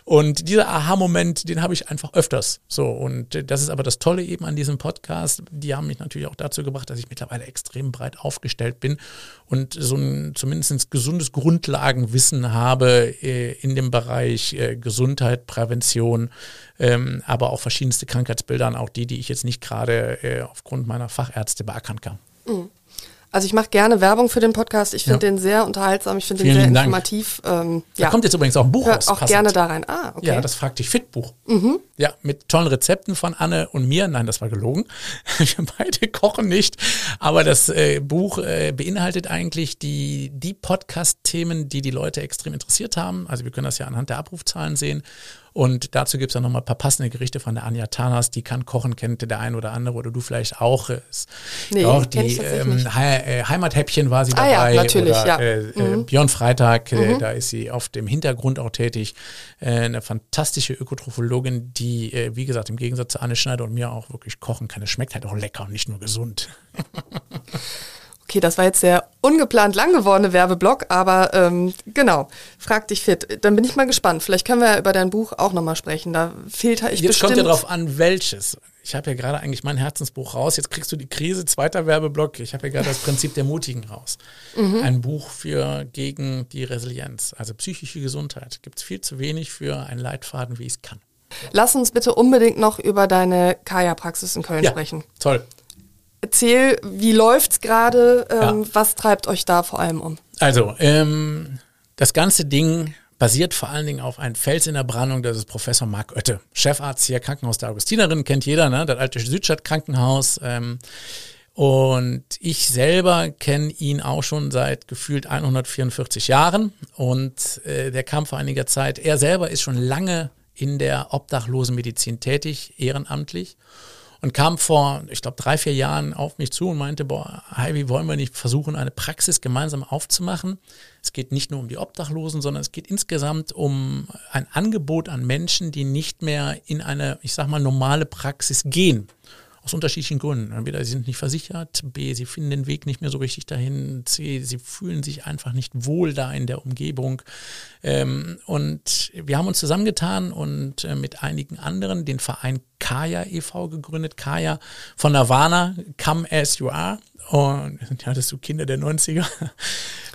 und dieser Aha-Moment, den habe ich einfach öfters. So, und das ist aber das Tolle eben an diesem Podcast. Die haben mich natürlich auch dazu gebracht, dass ich mittlerweile extrem breit aufgestellt bin und so ein zumindest gesundes Grundlagenwissen habe äh, in dem Bereich äh, Gesundheit, Prävention, ähm, aber auch verschiedenste Krankheitsbilder, auch die, die ich jetzt nicht gerade äh, aufgrund meiner Fachärzte beackern kann. Mhm. Also ich mache gerne Werbung für den Podcast. Ich finde ja. den sehr unterhaltsam, ich finde den sehr informativ. Ähm, da ja. kommt jetzt übrigens auch ein Buch Hör raus. Auch passend. gerne da rein. Ah, okay. Ja, das fragt dich Fit-Buch. Mhm. Ja, mit tollen Rezepten von Anne und mir. Nein, das war gelogen. Wir beide kochen nicht. Aber das äh, Buch äh, beinhaltet eigentlich die, die Podcast-Themen, die die Leute extrem interessiert haben. Also wir können das ja anhand der Abrufzahlen sehen. Und dazu gibt es dann nochmal ein paar passende Gerichte von der Anja Tanas, die kann kochen, kennt der ein oder andere oder du vielleicht auch. Nee, auch die ähm, He äh, Heimathäppchen war sie ah, dabei. Ja, natürlich, oder, ja. Äh, äh mhm. Björn Freitag, äh, mhm. da ist sie auf dem Hintergrund auch tätig. Äh, eine fantastische Ökotrophologin, die, wie gesagt, im Gegensatz zu Anne Schneider und mir auch wirklich kochen kann. Es schmeckt halt auch lecker und nicht nur gesund. Okay, das war jetzt der ungeplant lang gewordene Werbeblock, aber ähm, genau, frag dich fit. Dann bin ich mal gespannt. Vielleicht können wir ja über dein Buch auch nochmal sprechen. Da filter ich Jetzt bestimmt. kommt ja drauf an, welches. Ich habe ja gerade eigentlich mein Herzensbuch raus. Jetzt kriegst du die Krise, zweiter Werbeblock. Ich habe ja gerade das Prinzip der Mutigen raus. Mhm. Ein Buch für gegen die Resilienz, also psychische Gesundheit. Gibt es viel zu wenig für einen Leitfaden, wie ich es kann. Lass uns bitte unbedingt noch über deine Kaya-Praxis in Köln ja, sprechen. Toll. Erzähl, wie läuft's gerade? Ähm, ja. Was treibt euch da vor allem um? Also, ähm, das ganze Ding basiert vor allen Dingen auf einem Fels in der Brandung, das ist Professor Marc Oette, Chefarzt hier, Krankenhaus der Augustinerin, kennt jeder, ne? das alte Südstadt-Krankenhaus. Ähm, und ich selber kenne ihn auch schon seit gefühlt 144 Jahren und äh, der kam vor einiger Zeit, er selber ist schon lange in der Obdachlosenmedizin tätig, ehrenamtlich und kam vor, ich glaube, drei, vier Jahren auf mich zu und meinte, boah, Heidi, wollen wir nicht versuchen, eine Praxis gemeinsam aufzumachen? Es geht nicht nur um die Obdachlosen, sondern es geht insgesamt um ein Angebot an Menschen, die nicht mehr in eine, ich sag mal, normale Praxis gehen. Aus unterschiedlichen Gründen. Entweder sie sind nicht versichert, B, sie finden den Weg nicht mehr so richtig dahin, C, sie fühlen sich einfach nicht wohl da in der Umgebung. Ähm, und wir haben uns zusammengetan und äh, mit einigen anderen den Verein Kaya e.V. gegründet. Kaya von Nirvana, Come As You Are. Und ja, das du Kinder der 90er.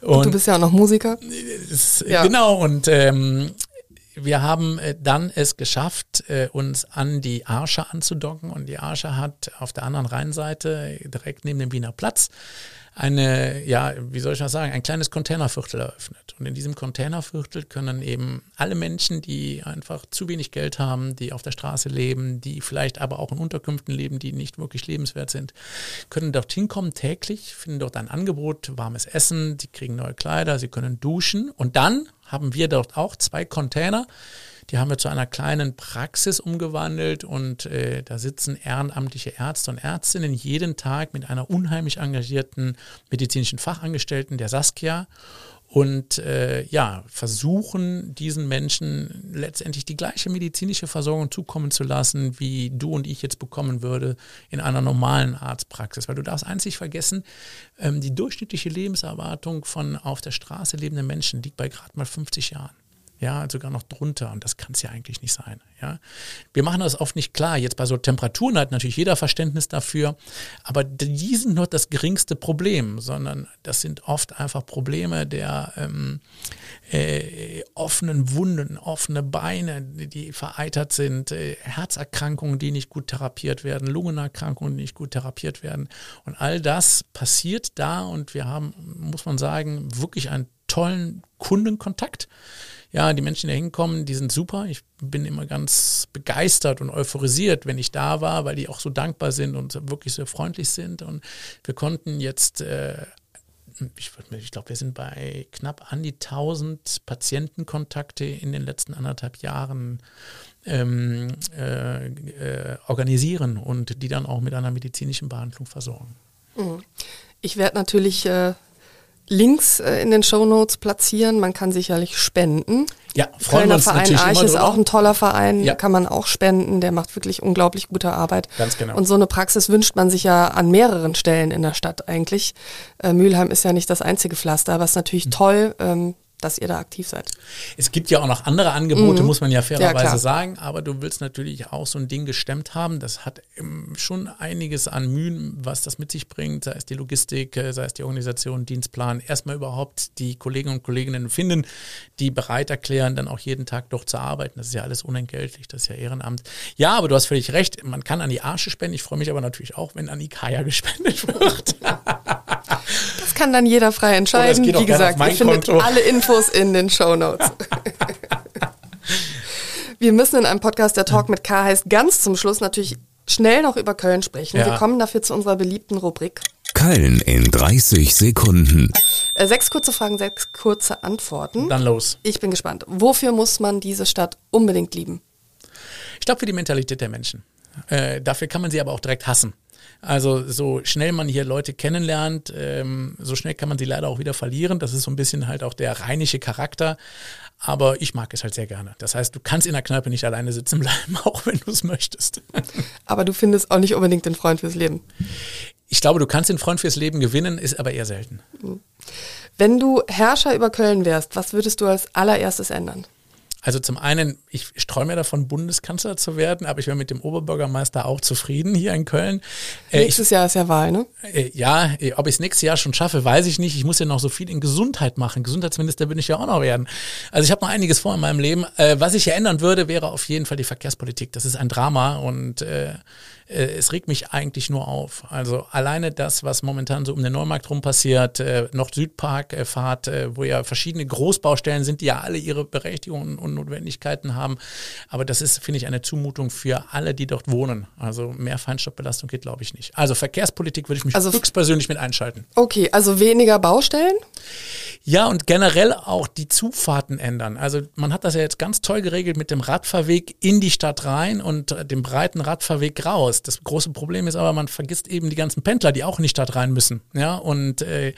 Und, und du bist ja auch noch Musiker. Ist, ja. Genau, und ähm, wir haben äh, dann es geschafft, äh, uns an die Arsche anzudocken. Und die Arsche hat auf der anderen Rheinseite, direkt neben dem Wiener Platz, eine, ja, wie soll ich das sagen, ein kleines Containerviertel eröffnet. Und in diesem Containerviertel können eben alle Menschen, die einfach zu wenig Geld haben, die auf der Straße leben, die vielleicht aber auch in Unterkünften leben, die nicht wirklich lebenswert sind, können dorthin kommen täglich, finden dort ein Angebot, warmes Essen, die kriegen neue Kleider, sie können duschen und dann haben wir dort auch zwei Container. Die haben wir zu einer kleinen Praxis umgewandelt und äh, da sitzen ehrenamtliche Ärzte und Ärztinnen jeden Tag mit einer unheimlich engagierten medizinischen Fachangestellten, der Saskia und äh, ja, versuchen diesen Menschen letztendlich die gleiche medizinische Versorgung zukommen zu lassen, wie du und ich jetzt bekommen würde in einer normalen Arztpraxis. Weil du darfst einzig vergessen, ähm, die durchschnittliche Lebenserwartung von auf der Straße lebenden Menschen liegt bei gerade mal 50 Jahren. Ja, sogar noch drunter. Und das kann es ja eigentlich nicht sein, ja. Wir machen das oft nicht klar, jetzt bei so Temperaturen hat natürlich jeder Verständnis dafür, aber die sind nur das geringste Problem, sondern das sind oft einfach Probleme der ähm, äh, offenen Wunden, offene Beine, die vereitert sind, äh, Herzerkrankungen, die nicht gut therapiert werden, Lungenerkrankungen, die nicht gut therapiert werden. Und all das passiert da und wir haben, muss man sagen, wirklich einen tollen Kundenkontakt ja, die Menschen, die da hinkommen, die sind super. Ich bin immer ganz begeistert und euphorisiert, wenn ich da war, weil die auch so dankbar sind und wirklich so freundlich sind. Und wir konnten jetzt, äh, ich, ich glaube, wir sind bei knapp an die 1000 Patientenkontakte in den letzten anderthalb Jahren ähm, äh, äh, organisieren und die dann auch mit einer medizinischen Behandlung versorgen. Mhm. Ich werde natürlich äh, Links äh, in den Show Notes platzieren. Man kann sicherlich spenden. Ja, freuen Kölner wir uns Verein natürlich Arch ist auch ein toller Verein, ja. kann man auch spenden. Der macht wirklich unglaublich gute Arbeit. Ganz genau. Und so eine Praxis wünscht man sich ja an mehreren Stellen in der Stadt eigentlich. Äh, Mülheim ist ja nicht das einzige Pflaster, aber es ist natürlich mhm. toll, ähm, dass ihr da aktiv seid. Es gibt ja auch noch andere Angebote, mhm. muss man ja fairerweise ja, sagen, aber du willst natürlich auch so ein Ding gestemmt haben. Das hat schon einiges an Mühen, was das mit sich bringt, sei es die Logistik, äh, sei es die Organisation, Dienstplan. Erstmal überhaupt die Kolleginnen und Kolleginnen finden, die bereit erklären, dann auch jeden Tag doch zu arbeiten. Das ist ja alles unentgeltlich, das ist ja Ehrenamt. Ja, aber du hast völlig recht, man kann an die Arsche spenden. Ich freue mich aber natürlich auch, wenn an die Kaya gespendet wird. Das kann dann jeder frei entscheiden. Wie gesagt, ihr findet alle Infos in den Show Notes. Wir müssen in einem Podcast, der Talk mit K heißt, ganz zum Schluss natürlich schnell noch über Köln sprechen. Ja. Wir kommen dafür zu unserer beliebten Rubrik. Köln in 30 Sekunden. Äh, sechs kurze Fragen, sechs kurze Antworten. Dann los. Ich bin gespannt. Wofür muss man diese Stadt unbedingt lieben? Ich glaube für die Mentalität der Menschen. Äh, dafür kann man sie aber auch direkt hassen. Also so schnell man hier Leute kennenlernt, ähm, so schnell kann man sie leider auch wieder verlieren. Das ist so ein bisschen halt auch der rheinische Charakter. Aber ich mag es halt sehr gerne. Das heißt, du kannst in der Kneipe nicht alleine sitzen bleiben, auch wenn du es möchtest. Aber du findest auch nicht unbedingt den Freund fürs Leben. Ich glaube, du kannst den Freund fürs Leben gewinnen, ist aber eher selten. Wenn du Herrscher über Köln wärst, was würdest du als allererstes ändern? Also zum einen, ich träume ja davon, Bundeskanzler zu werden, aber ich wäre mit dem Oberbürgermeister auch zufrieden hier in Köln. Äh, nächstes ich, Jahr ist ja Wahl, ne? Äh, ja, äh, ob ich es nächstes Jahr schon schaffe, weiß ich nicht. Ich muss ja noch so viel in Gesundheit machen. Gesundheitsminister bin ich ja auch noch werden. Also ich habe noch einiges vor in meinem Leben. Äh, was ich ja ändern würde, wäre auf jeden Fall die Verkehrspolitik. Das ist ein Drama und äh, äh, es regt mich eigentlich nur auf. Also alleine das, was momentan so um den Neumarkt rum passiert, äh, Nord-Süd-Park-Fahrt, äh, äh, wo ja verschiedene Großbaustellen sind, die ja alle ihre Berechtigungen und Notwendigkeiten haben. Aber das ist, finde ich, eine Zumutung für alle, die dort wohnen. Also mehr Feinstaubbelastung geht, glaube ich, nicht. Also Verkehrspolitik würde ich mich also, höchstpersönlich mit einschalten. Okay, also weniger Baustellen? Ja, und generell auch die Zufahrten ändern. Also man hat das ja jetzt ganz toll geregelt mit dem Radfahrweg in die Stadt rein und dem breiten Radfahrweg raus. Das große Problem ist aber, man vergisst eben die ganzen Pendler, die auch in die Stadt rein müssen. Ja, und äh,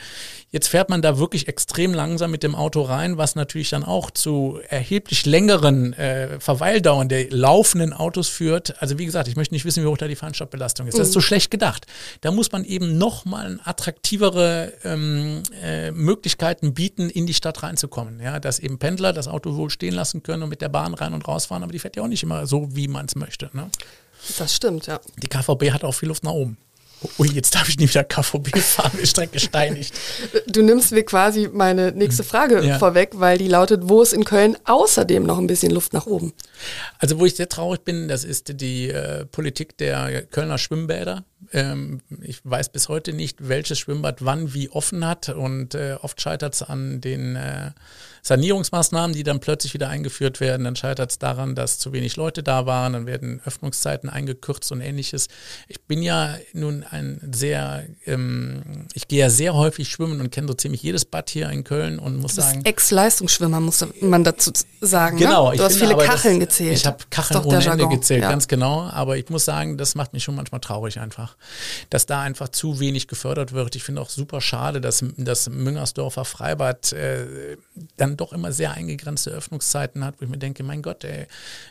jetzt fährt man da wirklich extrem langsam mit dem Auto rein, was natürlich dann auch zu erheblich längeren äh, Verweildauern der laufenden Autos führt. Also wie gesagt, ich möchte nicht wissen, wie hoch da die Feinstaubbelastung ist. Das ist so mhm. schlecht gedacht. Da muss man eben nochmal attraktivere ähm, äh, Möglichkeiten bieten, in die Stadt reinzukommen. Ja, dass eben Pendler das Auto wohl stehen lassen können und mit der Bahn rein und rausfahren, aber die fährt ja auch nicht immer so, wie man es möchte. Ne? Das stimmt, ja. Die KVB hat auch viel Luft nach oben. Ui, jetzt darf ich nie wieder KVB fahren, ich direkt gesteinigt. Du nimmst mir quasi meine nächste Frage ja. vorweg, weil die lautet, wo ist in Köln außerdem noch ein bisschen Luft nach oben? Also wo ich sehr traurig bin, das ist die äh, Politik der Kölner Schwimmbäder. Ähm, ich weiß bis heute nicht, welches Schwimmbad wann wie offen hat und äh, oft scheitert es an den äh, Sanierungsmaßnahmen, die dann plötzlich wieder eingeführt werden. Dann scheitert es daran, dass zu wenig Leute da waren, dann werden Öffnungszeiten eingekürzt und ähnliches. Ich bin ja nun ein sehr, ähm, ich gehe ja sehr häufig schwimmen und kenne so ziemlich jedes Bad hier in Köln und muss sagen. Ex-Leistungsschwimmer, muss man dazu sagen. Ne? Genau. Ne? Du hast viele Kacheln das, gezählt. Ich habe Kacheln ohne Ende gezählt, ja. ganz genau. Aber ich muss sagen, das macht mich schon manchmal traurig einfach, dass da einfach zu wenig gefördert wird. Ich finde auch super schade, dass das Müngersdorfer Freibad äh, dann doch immer sehr eingegrenzte Öffnungszeiten hat, wo ich mir denke, mein Gott, ey,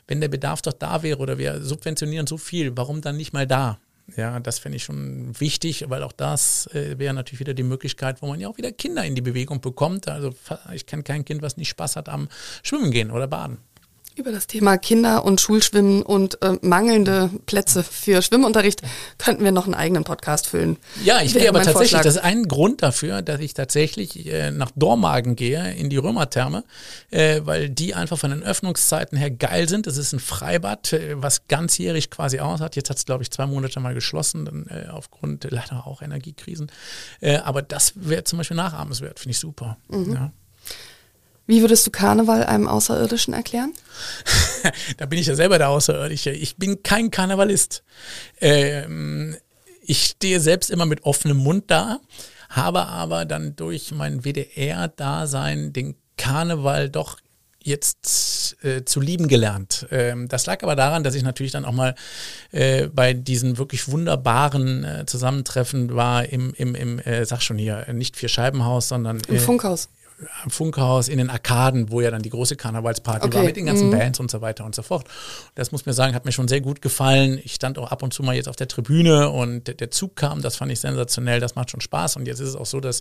wenn der Bedarf doch da wäre oder wir subventionieren so viel, warum dann nicht mal da? Ja, das finde ich schon wichtig, weil auch das äh, wäre natürlich wieder die Möglichkeit, wo man ja auch wieder Kinder in die Bewegung bekommt. Also ich kenne kein Kind, was nicht Spaß hat am Schwimmen gehen oder Baden. Über das Thema Kinder und Schulschwimmen und äh, mangelnde Plätze für Schwimmunterricht könnten wir noch einen eigenen Podcast füllen. Ja, ich gehe aber tatsächlich, Vorschlag. das ist ein Grund dafür, dass ich tatsächlich äh, nach Dormagen gehe, in die Römertherme, äh, weil die einfach von den Öffnungszeiten her geil sind. Es ist ein Freibad, äh, was ganzjährig quasi aus hat. Jetzt hat es, glaube ich, zwei Monate mal geschlossen, dann, äh, aufgrund leider auch Energiekrisen. Äh, aber das wäre zum Beispiel nachahmenswert, finde ich super. Mhm. Ja. Wie würdest du Karneval einem Außerirdischen erklären? da bin ich ja selber der Außerirdische. Ich bin kein Karnevalist. Ähm, ich stehe selbst immer mit offenem Mund da, habe aber dann durch mein WDR-Dasein den Karneval doch jetzt äh, zu lieben gelernt. Ähm, das lag aber daran, dass ich natürlich dann auch mal äh, bei diesen wirklich wunderbaren äh, Zusammentreffen war im, im, im äh, sag schon hier, nicht vier Scheibenhaus, sondern im Funkhaus am Funkhaus, in den Arkaden, wo ja dann die große Karnevalsparty okay. war mit den ganzen mhm. Bands und so weiter und so fort. Das muss mir sagen, hat mir schon sehr gut gefallen. Ich stand auch ab und zu mal jetzt auf der Tribüne und der Zug kam, das fand ich sensationell, das macht schon Spaß. Und jetzt ist es auch so, dass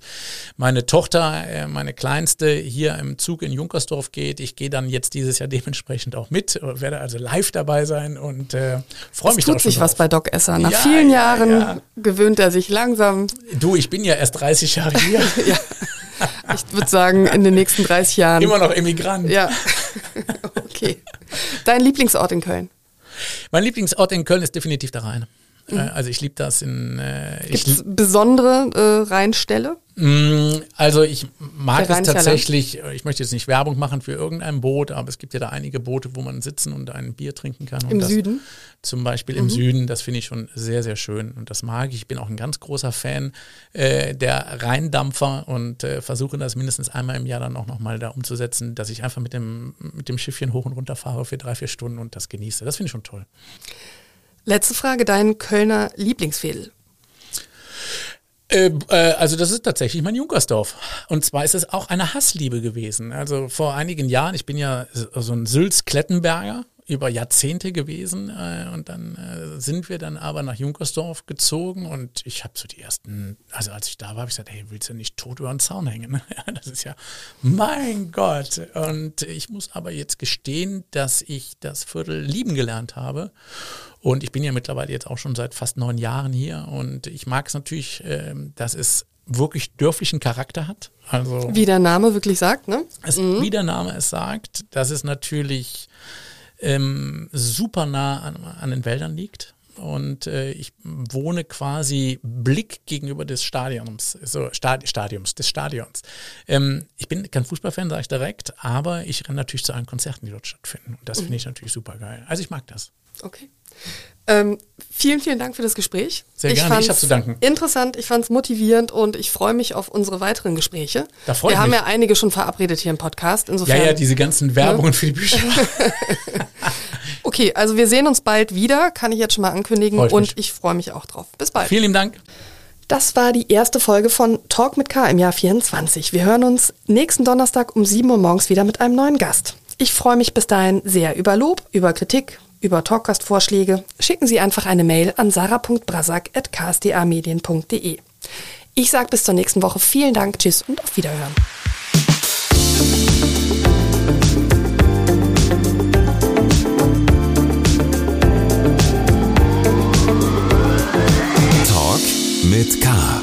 meine Tochter, äh, meine Kleinste, hier im Zug in Junkersdorf geht. Ich gehe dann jetzt dieses Jahr dementsprechend auch mit, werde also live dabei sein und äh, freue mich Es tut sich was bei Doc Esser. Nach ja, vielen Jahren ja. gewöhnt er sich langsam. Du, ich bin ja erst 30 Jahre hier. ja. Ich würde sagen, in den nächsten 30 Jahren. Immer noch Emigrant. Ja. Okay. Dein Lieblingsort in Köln? Mein Lieblingsort in Köln ist definitiv der Rhein. Mhm. Äh, also ich liebe das in. Äh, Gibt es besondere äh, Rheinställe? Mm, also ich mag es tatsächlich, ich möchte jetzt nicht Werbung machen für irgendein Boot, aber es gibt ja da einige Boote, wo man sitzen und ein Bier trinken kann. Im Süden? Zum Beispiel mhm. im Süden, das finde ich schon sehr, sehr schön und das mag ich. Ich bin auch ein ganz großer Fan äh, der Rheindampfer und äh, versuche das mindestens einmal im Jahr dann auch nochmal da umzusetzen, dass ich einfach mit dem, mit dem Schiffchen hoch und runter fahre für drei, vier Stunden und das genieße. Das finde ich schon toll. Letzte Frage, dein Kölner Lieblingsfädel? Äh, äh, also das ist tatsächlich mein Junkersdorf. Und zwar ist es auch eine Hassliebe gewesen. Also vor einigen Jahren, ich bin ja so ein Sülz-Klettenberger über Jahrzehnte gewesen äh, und dann äh, sind wir dann aber nach Junkersdorf gezogen und ich habe so die ersten, also als ich da war, habe ich gesagt, hey, willst du nicht tot über den Zaun hängen? das ist ja, mein Gott. Und ich muss aber jetzt gestehen, dass ich das Viertel lieben gelernt habe und ich bin ja mittlerweile jetzt auch schon seit fast neun Jahren hier und ich mag es natürlich, äh, dass es wirklich dörflichen Charakter hat. Also wie der Name wirklich sagt, ne? Es, mhm. Wie der Name es sagt, dass es natürlich ähm, super nah an, an den Wäldern liegt und äh, ich wohne quasi Blick gegenüber des Stadions, so Stadi Stadiums, des Stadions. Ähm, ich bin kein Fußballfan, sage ich direkt, aber ich renne natürlich zu allen Konzerten, die dort stattfinden. Und das mhm. finde ich natürlich super geil. Also ich mag das. Okay. Ähm, vielen, vielen Dank für das Gespräch. Sehr gerne, ich, ich habe zu danken. Interessant, ich fand es motivierend und ich freue mich auf unsere weiteren Gespräche. Da freue Wir haben mich. ja einige schon verabredet hier im Podcast. Insofern, ja, ja, diese ganzen Werbungen ne? für die Bücher. okay, also wir sehen uns bald wieder, kann ich jetzt schon mal ankündigen ich und ich freue mich auch drauf. Bis bald. Vielen lieben Dank. Das war die erste Folge von Talk mit K im Jahr 24. Wir hören uns nächsten Donnerstag um 7 Uhr morgens wieder mit einem neuen Gast. Ich freue mich bis dahin sehr über Lob, über Kritik, über Talkcast-Vorschläge schicken Sie einfach eine Mail an sarah.brasak.ksdamedien.de. Ich sage bis zur nächsten Woche vielen Dank, tschüss und auf Wiederhören. Talk mit Karl.